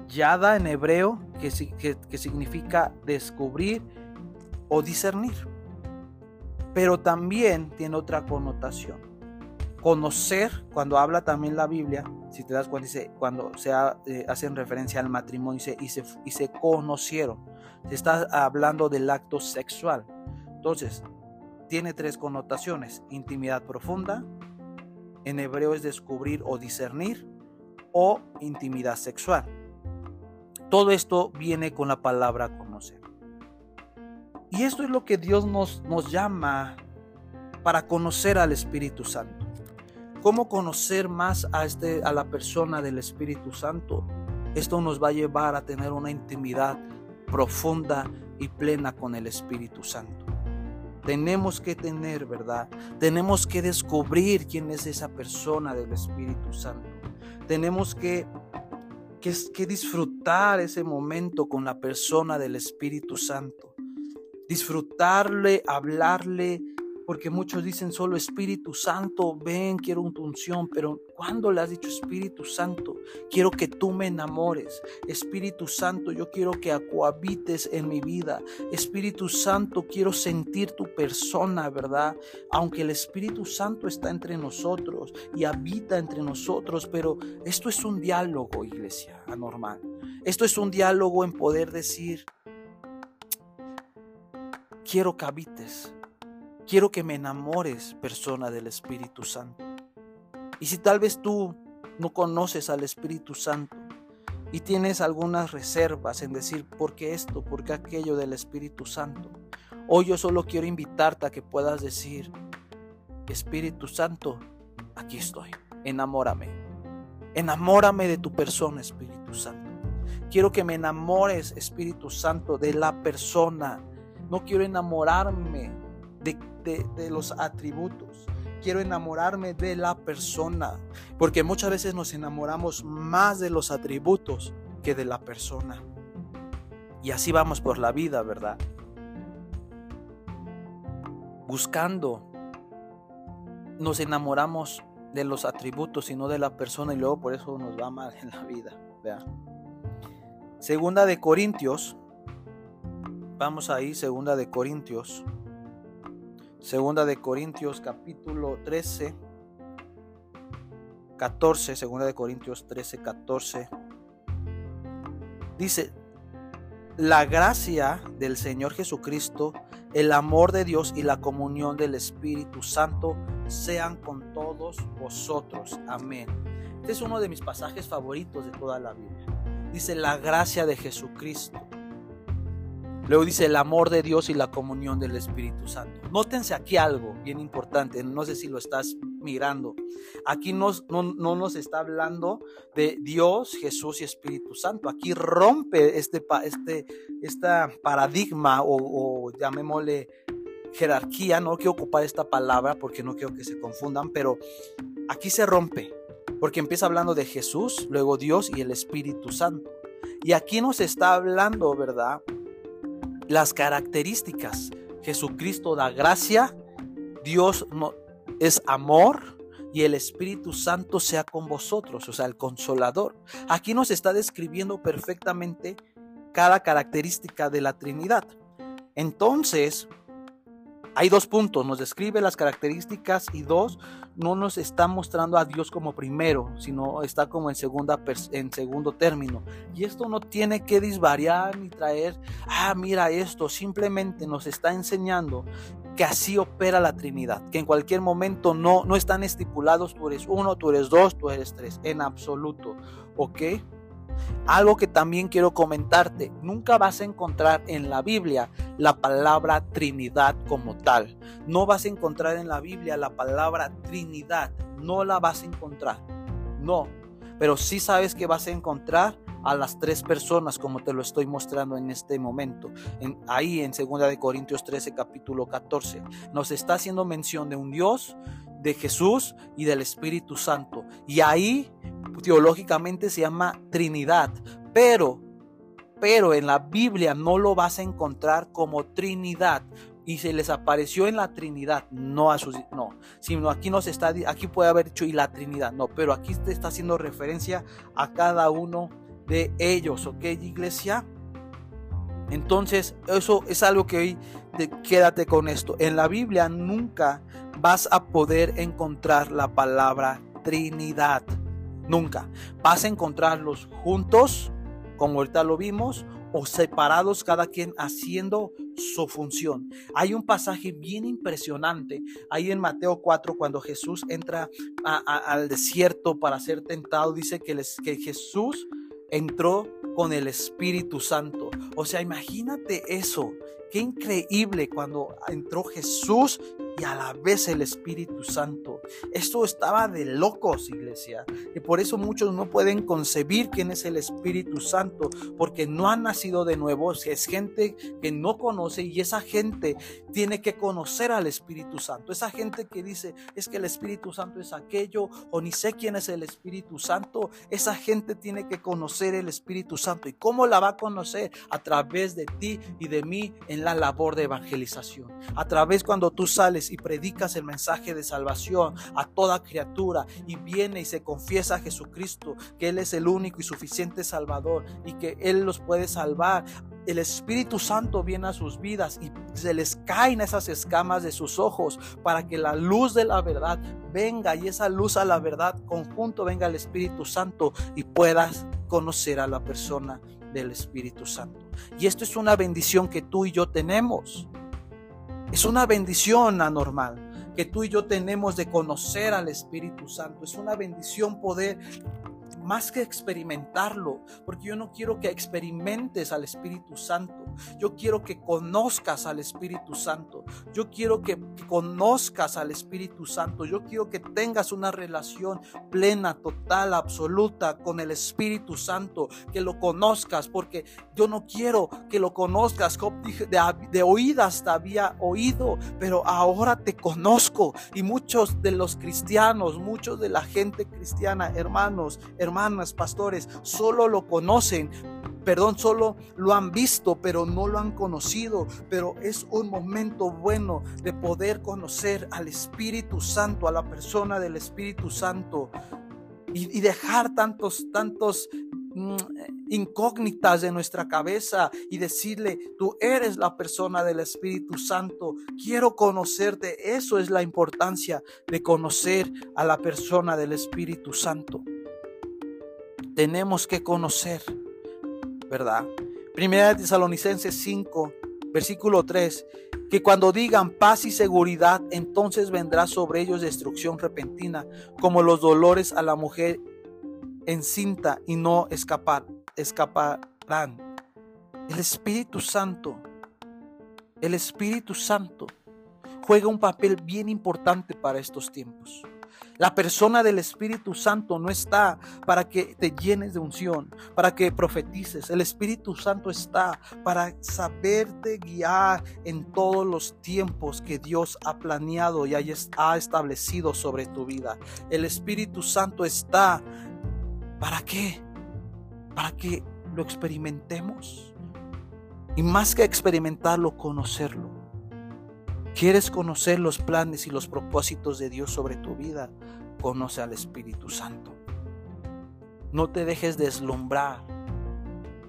yada en hebreo, que, que, significa descubrir o discernir. Pero también tiene otra connotación. Conocer, cuando habla también la Biblia, si te das cuenta, dice, cuando se eh, hacen referencia al matrimonio, dice, y, se, y se conocieron. Se está hablando del acto sexual. Entonces, tiene tres connotaciones. Intimidad profunda, en hebreo es descubrir o discernir, o intimidad sexual. Todo esto viene con la palabra conocer. Y esto es lo que Dios nos, llama para conocer al Espíritu Santo. ¿Cómo conocer más a, este, a la persona del Espíritu Santo? Esto nos va a llevar a tener una intimidad profunda y plena con el Espíritu Santo. Tenemos que tener, ¿verdad? Tenemos que descubrir quién es esa persona del Espíritu Santo. Tenemos que, que, que disfrutar ese momento con la persona del Espíritu Santo. Disfrutarle, hablarle, porque muchos dicen solo Espíritu Santo, ven, quiero una unción, pero cuando le has dicho Espíritu Santo, quiero que tú me enamores. Espíritu Santo, yo quiero que cohabites en mi vida. Espíritu Santo, quiero sentir tu persona, ¿verdad? Aunque el Espíritu Santo está entre nosotros y habita entre nosotros, pero esto es un diálogo, iglesia, anormal. Esto es un diálogo en poder decir, quiero que habites Quiero que me enamores, persona del Espíritu Santo. Y si tal vez tú no conoces al Espíritu Santo y tienes algunas reservas en decir por qué esto, por qué aquello del Espíritu Santo, hoy yo solo quiero invitarte a que puedas decir, Espíritu Santo, aquí estoy, enamórame. Enamórame de tu persona, Espíritu Santo. Quiero que me enamores, Espíritu Santo, de la persona. No quiero enamorarme de los atributos. Quiero enamorarme de la persona, porque muchas veces nos enamoramos más de los atributos que de la persona. Y así vamos por la vida, ¿verdad? Buscando, nos enamoramos de los atributos y no de la persona y luego por eso nos va mal en la vida. Segunda de Corintios Vamos ahí, segunda de Corintios. Segunda de Corintios capítulo 13, 14, segunda de Corintios 13, 14. Dice, la gracia del Señor Jesucristo, el amor de Dios y la comunión del Espíritu Santo sean con todos vosotros. Amén. Este es uno de mis pasajes favoritos de toda la Biblia. Dice la gracia de Jesucristo Luego dice el amor de Dios y la comunión del Espíritu Santo. Nótense aquí algo bien importante, no sé si lo estás mirando. Aquí no, no, nos está hablando de Dios, Jesús y Espíritu Santo. Aquí rompe este, este esta paradigma o, o llamémosle jerarquía. No quiero ocupar esta palabra porque no quiero que se confundan, pero aquí se rompe. Porque empieza hablando de Jesús, luego Dios y el Espíritu Santo. Y aquí nos está hablando, ¿verdad? las características. Jesucristo da gracia, Dios es amor y el Espíritu Santo sea con vosotros, o sea, el consolador. Aquí nos está describiendo perfectamente cada característica de la Trinidad. Entonces, hay dos puntos, nos describe las características y dos, no nos está mostrando a Dios como primero, sino está como en, segundo término. Y esto no tiene que disvariar ni traer, ah, mira esto, simplemente nos está enseñando que así opera la Trinidad, que en cualquier momento no, no están estipulados, tú eres uno, tú eres dos, tú eres tres, en absoluto, ¿ok? Algo que también quiero comentarte, nunca vas a encontrar en la Biblia la palabra Trinidad como tal. No vas a encontrar en la Biblia la palabra Trinidad, no la vas a encontrar. No, pero sí sabes que vas a encontrar a las tres personas como te lo estoy mostrando en este momento. ahí en 2 de Corintios 13 capítulo 14 nos está haciendo mención de un Dios, de Jesús y del Espíritu Santo. Y ahí teológicamente se llama Trinidad, pero pero en la Biblia no lo vas a encontrar como Trinidad y se les apareció en la Trinidad, no a sus no, sino aquí nos está aquí puede haber dicho y la Trinidad, no, pero aquí te está haciendo referencia a cada uno de ellos, ¿ok, iglesia? Entonces, eso es algo que hoy quédate con esto. En la Biblia nunca vas a poder encontrar la palabra Trinidad. Nunca. Vas a encontrarlos juntos, como ahorita lo vimos, o separados, cada quien haciendo su función. Hay un pasaje bien impresionante ahí en Mateo 4, cuando Jesús entra al desierto para ser tentado, dice que, que Jesús entró con el Espíritu Santo. O sea, imagínate eso. Qué increíble cuando entró Jesús y a la vez el Espíritu Santo. Esto estaba de locos, iglesia. Y por eso muchos no pueden concebir quién es el Espíritu Santo, porque no han nacido de nuevo. Es gente que no conoce y esa gente tiene que conocer al Espíritu Santo. Esa gente que dice, es que el Espíritu Santo es aquello, o ni sé quién es el Espíritu Santo. Esa gente tiene que conocer el Espíritu Santo. ¿Y cómo la va a conocer? A través de ti y de mí en la labor de evangelización. A través cuando tú sales y predicas el mensaje de salvación a toda criatura y viene y se confiesa a Jesucristo que Él es el único y suficiente Salvador y que Él los puede salvar, el Espíritu Santo viene a sus vidas y se les caen esas escamas de sus ojos para que la luz de la verdad venga y esa luz a la verdad conjunto venga el Espíritu Santo y puedas conocer a la persona del Espíritu Santo. Y esto es una bendición que tú y yo tenemos. Es una bendición anormal que tú y yo tenemos de conocer al Espíritu Santo. Es una bendición poder más que experimentarlo, porque yo no quiero que experimentes al Espíritu Santo, yo quiero que conozcas al Espíritu Santo, yo quiero que conozcas al Espíritu Santo, yo quiero que tengas una relación plena, total, absoluta con el Espíritu Santo, que lo conozcas, porque yo no quiero que lo conozcas, de, de oídas te había oído, pero ahora te conozco. Y muchos de los cristianos, muchos de la gente cristiana, hermanos, hermanos, hermanas, pastores, solo lo conocen, perdón, solo lo han visto, pero no lo han conocido. Pero es un momento bueno de poder conocer al Espíritu Santo, a la persona del Espíritu Santo y, dejar tantos, tantos mm, incógnitas de nuestra cabeza y decirle, tú eres la persona del Espíritu Santo, quiero conocerte. Eso es la importancia de conocer a la persona del Espíritu Santo. Tenemos que conocer, ¿verdad? Primera de Tesalonicenses 5, versículo 3, que cuando digan paz y seguridad, entonces vendrá sobre ellos destrucción repentina, como los dolores a la mujer encinta y no escapar, escaparán. El Espíritu Santo, el Espíritu Santo juega un papel bien importante para estos tiempos. La persona del Espíritu Santo no está para que te llenes de unción, para que profetices. El Espíritu Santo está para saberte guiar en todos los tiempos que Dios ha planeado y ha establecido sobre tu vida. El Espíritu Santo está para qué? Para que lo experimentemos. Y más que experimentarlo, conocerlo. ¿Quieres conocer los planes y los propósitos de Dios sobre tu vida? Conoce al Espíritu Santo. No te dejes deslumbrar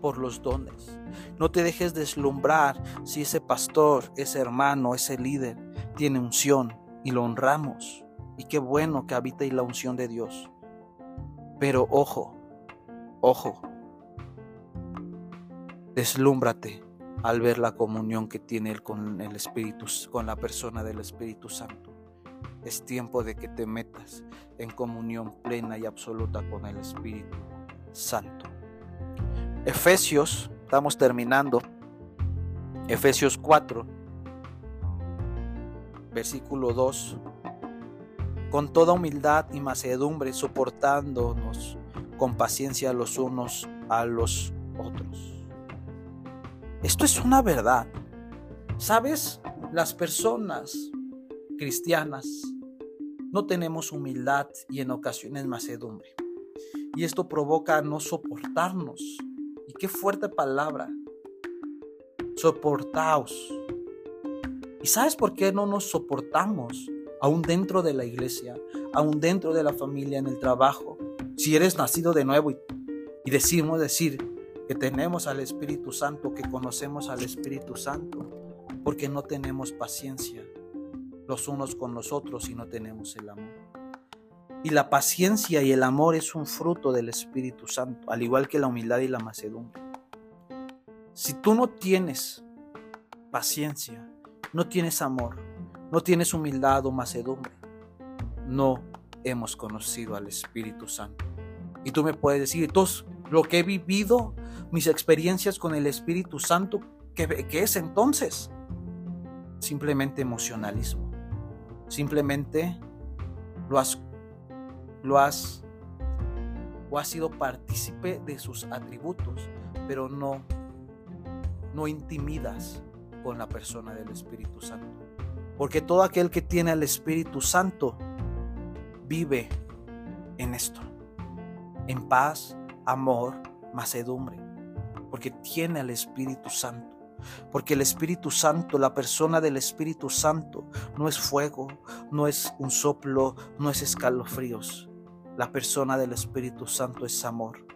por los dones. No te dejes deslumbrar si ese pastor, ese hermano, ese líder tiene unción y lo honramos. Y qué bueno que habita en la unción de Dios. Pero ojo, ojo, deslúmbrate al ver la comunión que tiene Él con el Espíritu, con la persona del Espíritu Santo. Es tiempo de que te metas en comunión plena y absoluta con el Espíritu Santo. Efesios, estamos terminando. Efesios 4, versículo 2. Con toda humildad y macedumbre, soportándonos con paciencia los unos a los otros esto es una verdad. ¿Sabes? Las personas cristianas no tenemos humildad y en ocasiones macedumbre. Y esto provoca no soportarnos. Y qué fuerte palabra. Soportaos. ¿Y sabes por qué no nos soportamos? Aún dentro de la iglesia, aún dentro de la familia, en el trabajo. Si eres nacido de nuevo y, y decimos decir, que tenemos al Espíritu Santo, que conocemos al Espíritu Santo, porque no tenemos paciencia los unos con los otros y no tenemos el amor. Y la paciencia y el amor es un fruto del Espíritu Santo, al igual que la humildad y la macedumbre. Si tú no tienes paciencia, no tienes amor, no tienes humildad o macedumbre, no hemos conocido al Espíritu Santo. Y tú me puedes decir, entonces, lo que he vivido mis experiencias con el Espíritu Santo, ¿qué, es entonces? Simplemente emocionalismo. Simplemente lo has, lo has o has sido partícipe de sus atributos, pero no, no intimidas con la persona del Espíritu Santo. Porque todo aquel que tiene al Espíritu Santo vive en esto, en paz, amor, macedumbre porque tiene al Espíritu Santo. Porque el Espíritu Santo, la persona del Espíritu Santo, no es fuego, no es un soplo, no es escalofríos. La persona del Espíritu Santo es amor,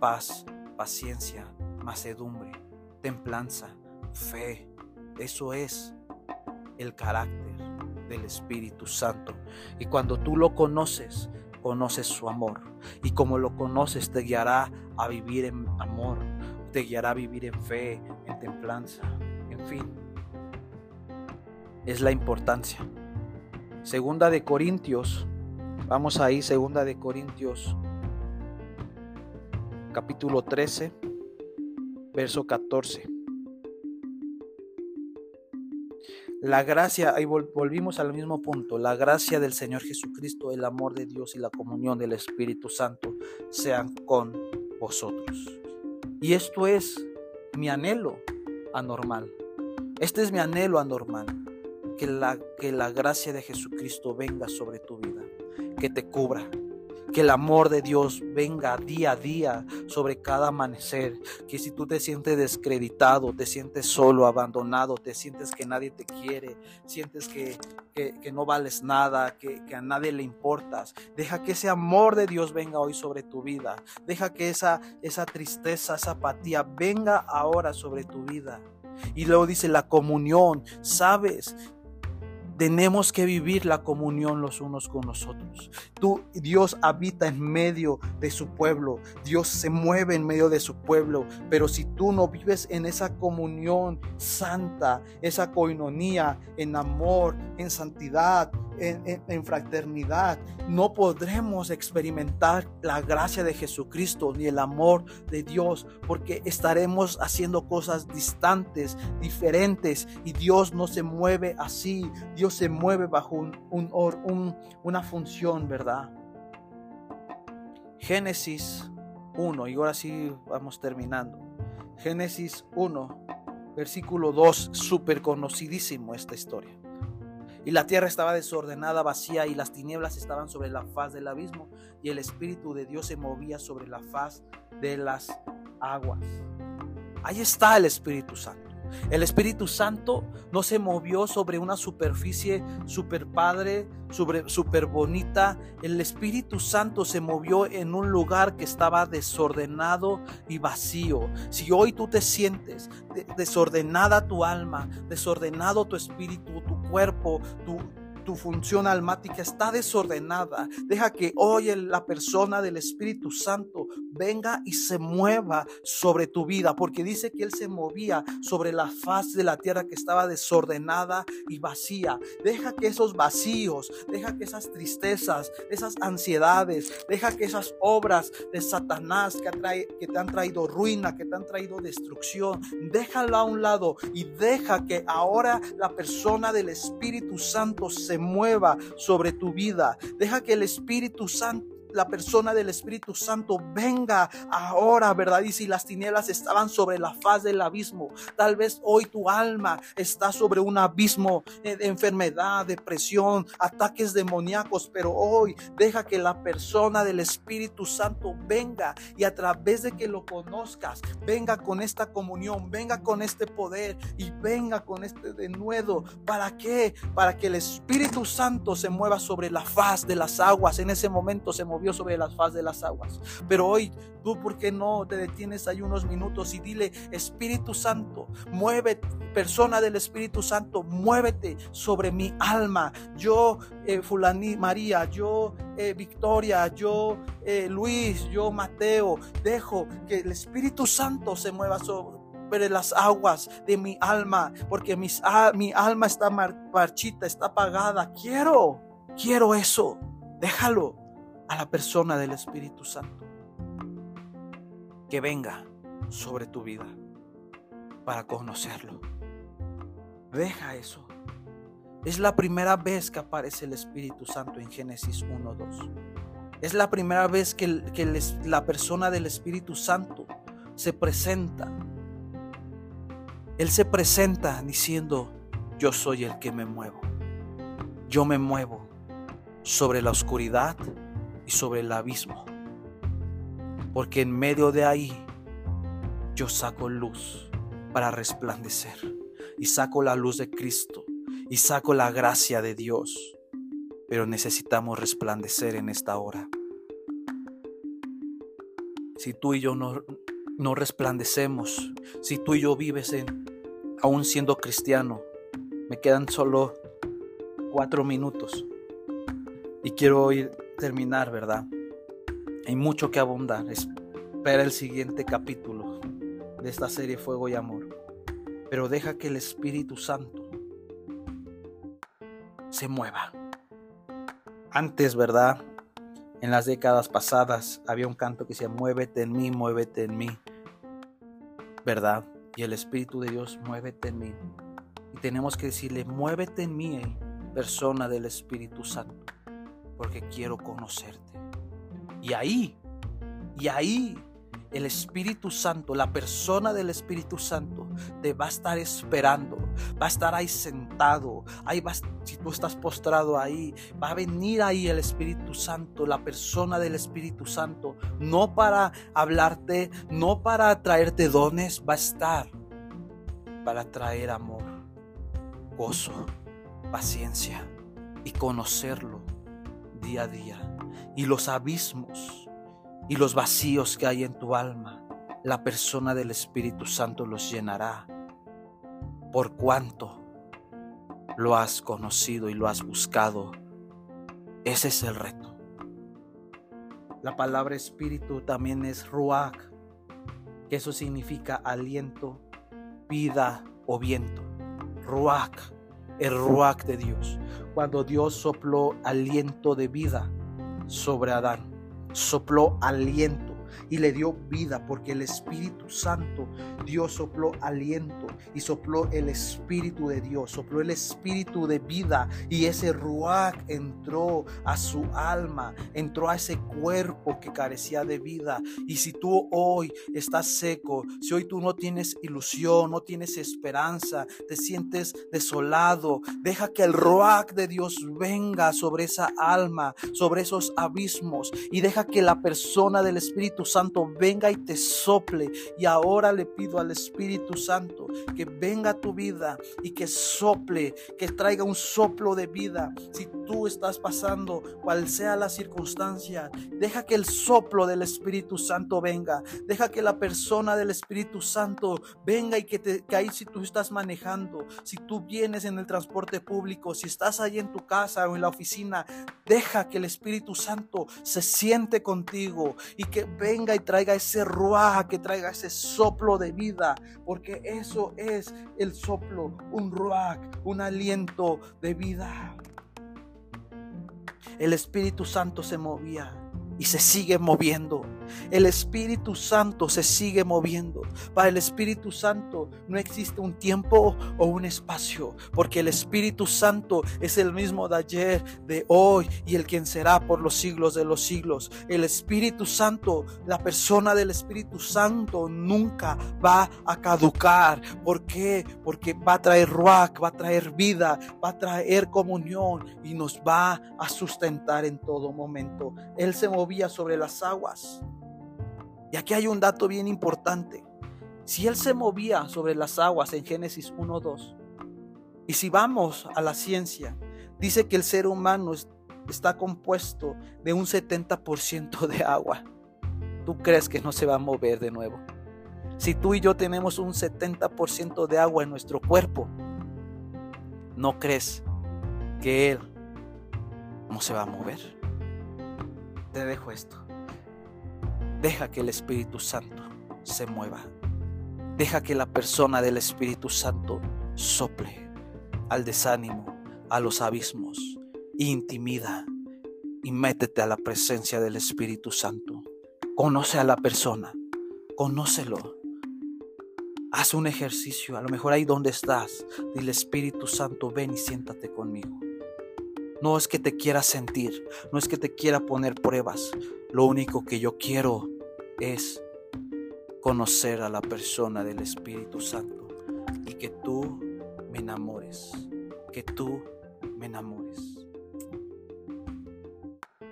paz, paciencia, macedumbre, templanza, fe. Eso es el carácter del Espíritu Santo. Y cuando tú lo conoces, conoces su amor. Y como lo conoces, te guiará a vivir en amor, te guiará a vivir en fe, en templanza, en fin. Es la importancia. Segunda de Corintios, vamos ahí, segunda de Corintios, capítulo 13, verso 14. La gracia, ahí volvimos al mismo punto, la gracia del Señor Jesucristo, el amor de Dios y la comunión del Espíritu Santo sean con vosotros. Y esto es mi anhelo anormal. Este es mi anhelo anormal. Que la, que la gracia de Jesucristo venga sobre tu vida, que te cubra, Que el amor de Dios venga día a día sobre cada amanecer. Que si tú te sientes descreditado, te sientes solo, abandonado, te sientes que nadie te quiere, sientes que, que, no vales nada, que, que, a nadie le importas, deja que ese amor de Dios venga hoy sobre tu vida. Deja que esa, esa tristeza, esa apatía venga ahora sobre tu vida. Y luego dice la comunión, ¿sabes? Tenemos que vivir la comunión los unos con los otros. Tú, Dios habita en medio de su pueblo. Dios se mueve en medio de su pueblo. Pero si tú no vives en esa comunión santa, esa coinonía, en amor, en santidad, en, fraternidad, no podremos experimentar la gracia de Jesucristo ni el amor de Dios, porque estaremos haciendo cosas distantes, diferentes, y Dios no se mueve así, se mueve bajo un, una función, ¿verdad? Génesis 1, y ahora sí vamos terminando. Génesis 1, versículo 2, súper conocidísimo esta historia. Y la tierra estaba desordenada, vacía, y las tinieblas estaban sobre la faz del abismo, y el Espíritu de Dios se movía sobre la faz de las aguas. Ahí está el Espíritu Santo. El Espíritu Santo no se movió sobre una superficie super padre, super, bonita. El Espíritu Santo se movió en un lugar que estaba desordenado y vacío. Si hoy tú te sientes desordenada tu alma, desordenado tu espíritu, tu cuerpo, tu, tu función almática está desordenada, deja que hoy la persona del Espíritu Santo venga y se mueva sobre tu vida, porque dice que Él se movía sobre la faz de la tierra que estaba desordenada y vacía. Deja que esos vacíos, deja que esas tristezas, esas ansiedades, deja que esas obras de Satanás que, te han traído ruina, que te han traído destrucción, déjala a un lado y deja que ahora la persona del Espíritu Santo se mueva sobre tu vida. Deja que el Espíritu Santo la persona del Espíritu Santo venga ahora, ¿verdad? Y si las tinieblas estaban sobre la faz del abismo, tal vez hoy tu alma está sobre un abismo de enfermedad, depresión, ataques demoníacos, pero hoy deja que la persona del Espíritu Santo venga y a través de que lo conozcas, venga con esta comunión, venga con este poder y venga con este denuedo. ¿Para qué? Para que el Espíritu Santo se mueva sobre la faz de las aguas. En ese momento se movió sobre la faz de las aguas. Pero hoy tú, ¿por qué no te detienes ahí unos minutos y dile, Espíritu Santo, muévete, persona del Espíritu Santo, muévete sobre mi alma. Yo, eh, Fulani María, yo, eh, Victoria, yo, eh, Luis, yo, Mateo, dejo que el Espíritu Santo se mueva sobre las aguas de mi alma, porque mis, mi alma está marchita, está apagada. Quiero, quiero eso. Déjalo a la persona del Espíritu Santo que venga sobre tu vida para conocerlo. Deja eso. Es la primera vez que aparece el Espíritu Santo en Génesis 1.2. Es la primera vez que, la persona del Espíritu Santo se presenta. Él se presenta diciendo, yo soy el que me muevo. Yo me muevo sobre la oscuridad y sobre el abismo. Porque en medio de ahí yo saco luz para resplandecer. Y saco la luz de Cristo. Y saco la gracia de Dios. Pero necesitamos resplandecer en esta hora. Si tú y yo no, no resplandecemos, si tú y yo vives en, aún siendo cristiano, me quedan solo cuatro minutos. Y quiero ir terminar, ¿verdad? Hay mucho que abundar. Espera el siguiente capítulo de esta serie Fuego y Amor. Pero deja que el Espíritu Santo se mueva. Antes, ¿verdad? En las décadas pasadas había un canto que decía, muévete en mí, muévete en mí. ¿Verdad? Y el Espíritu de Dios, muévete en mí. Y tenemos que decirle, muévete en mí, persona del Espíritu Santo porque quiero conocerte. Y ahí, y ahí el Espíritu Santo, la persona del Espíritu Santo, te va a estar esperando, va a estar ahí sentado, ahí va, si tú estás postrado ahí, va a venir ahí el Espíritu Santo, la persona del Espíritu Santo, no para hablarte, no para traerte dones, va a estar para traer amor, gozo, paciencia y conocerlo día a día. Y los abismos y los vacíos que hay en tu alma, la persona del Espíritu Santo los llenará. Por cuanto lo has conocido y lo has buscado. Ese es el reto. La palabra espíritu también es ruach, que eso significa aliento, vida o viento. Ruach, el ruach de Dios. Cuando Dios sopló aliento de vida sobre Adán, sopló aliento y le dio vida porque el Espíritu Santo, Dios sopló aliento y sopló el Espíritu de Dios, sopló el Espíritu de vida y ese ruach entró a su alma, entró a ese cuerpo que carecía de vida. Y si tú hoy estás seco, si hoy tú no tienes ilusión, no tienes esperanza, te sientes desolado, deja que el ruach de Dios venga sobre esa alma, sobre esos abismos y deja que la persona del Espíritu Santo venga y te sople. Y ahora le pido al Espíritu Santo que venga a tu vida y que sople, que traiga un soplo de vida. Si tú estás pasando, cual sea la circunstancia, deja que el soplo del Espíritu Santo venga. Deja que la persona del Espíritu Santo venga y que, te, ahí si tú estás manejando, si tú vienes en el transporte público, si estás ahí en tu casa o en la oficina, deja que el Espíritu Santo se siente contigo y que venga y traiga ese ruá, que traiga ese soplo de vida, porque eso es el soplo, un ruá, un aliento de vida. El Espíritu Santo se movía y se sigue moviendo. El Espíritu Santo se sigue moviendo. Para el Espíritu Santo no existe un tiempo o un espacio, porque el Espíritu Santo es el mismo de ayer, de hoy y el quien será por los siglos de los siglos. El Espíritu Santo, la persona del Espíritu Santo nunca va a caducar. ¿Por qué? Porque va a traer ruach, va a traer vida, va a traer comunión y nos va a sustentar en todo momento. Él se movía sobre las aguas. Y aquí hay un dato bien importante. Si Él se movía sobre las aguas en Génesis 1.2, y si vamos a la ciencia, dice que el ser humano está compuesto de un 70% de agua. ¿Tú crees que no se va a mover de nuevo? Si tú y yo tenemos un 70% de agua en nuestro cuerpo, ¿no crees que Él no se va a mover? Te dejo esto. Deja que el Espíritu Santo se mueva. Deja que la persona del Espíritu Santo sople al desánimo, a los abismos, intimida y métete a la presencia del Espíritu Santo. Conoce a la persona, conócelo. Haz un ejercicio, a lo mejor ahí donde estás, dile Espíritu Santo, ven y siéntate conmigo. No es que te quiera sentir, no es que te quiera poner pruebas. Lo único que yo quiero es conocer a la persona del Espíritu Santo y que tú me enamores, que tú me enamores.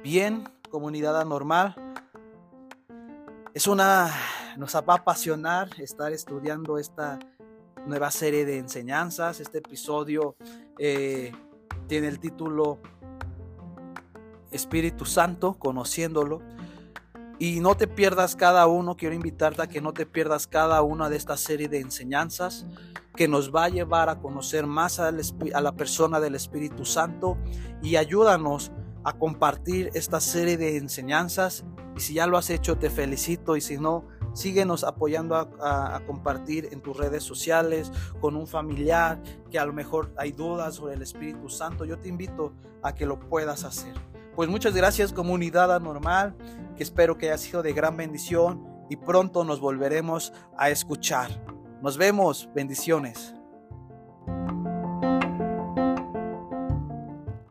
Bien, comunidad anormal, es una, nos va a apasionar estar estudiando esta nueva serie de enseñanzas. Este episodio eh, tiene el título Espíritu Santo, conociéndolo. Y no te pierdas cada uno, quiero invitarte a que no te pierdas cada una de esta serie de enseñanzas que nos va a llevar a conocer más a la persona del Espíritu Santo y ayúdanos a compartir esta serie de enseñanzas. Y si ya lo has hecho, te felicito y si no, síguenos apoyando a, compartir en tus redes sociales con un familiar que a lo mejor hay dudas sobre el Espíritu Santo. Yo te invito a que lo puedas hacer. Pues muchas gracias comunidad anormal, que espero que haya sido de gran bendición y pronto nos volveremos a escuchar. Nos vemos, bendiciones.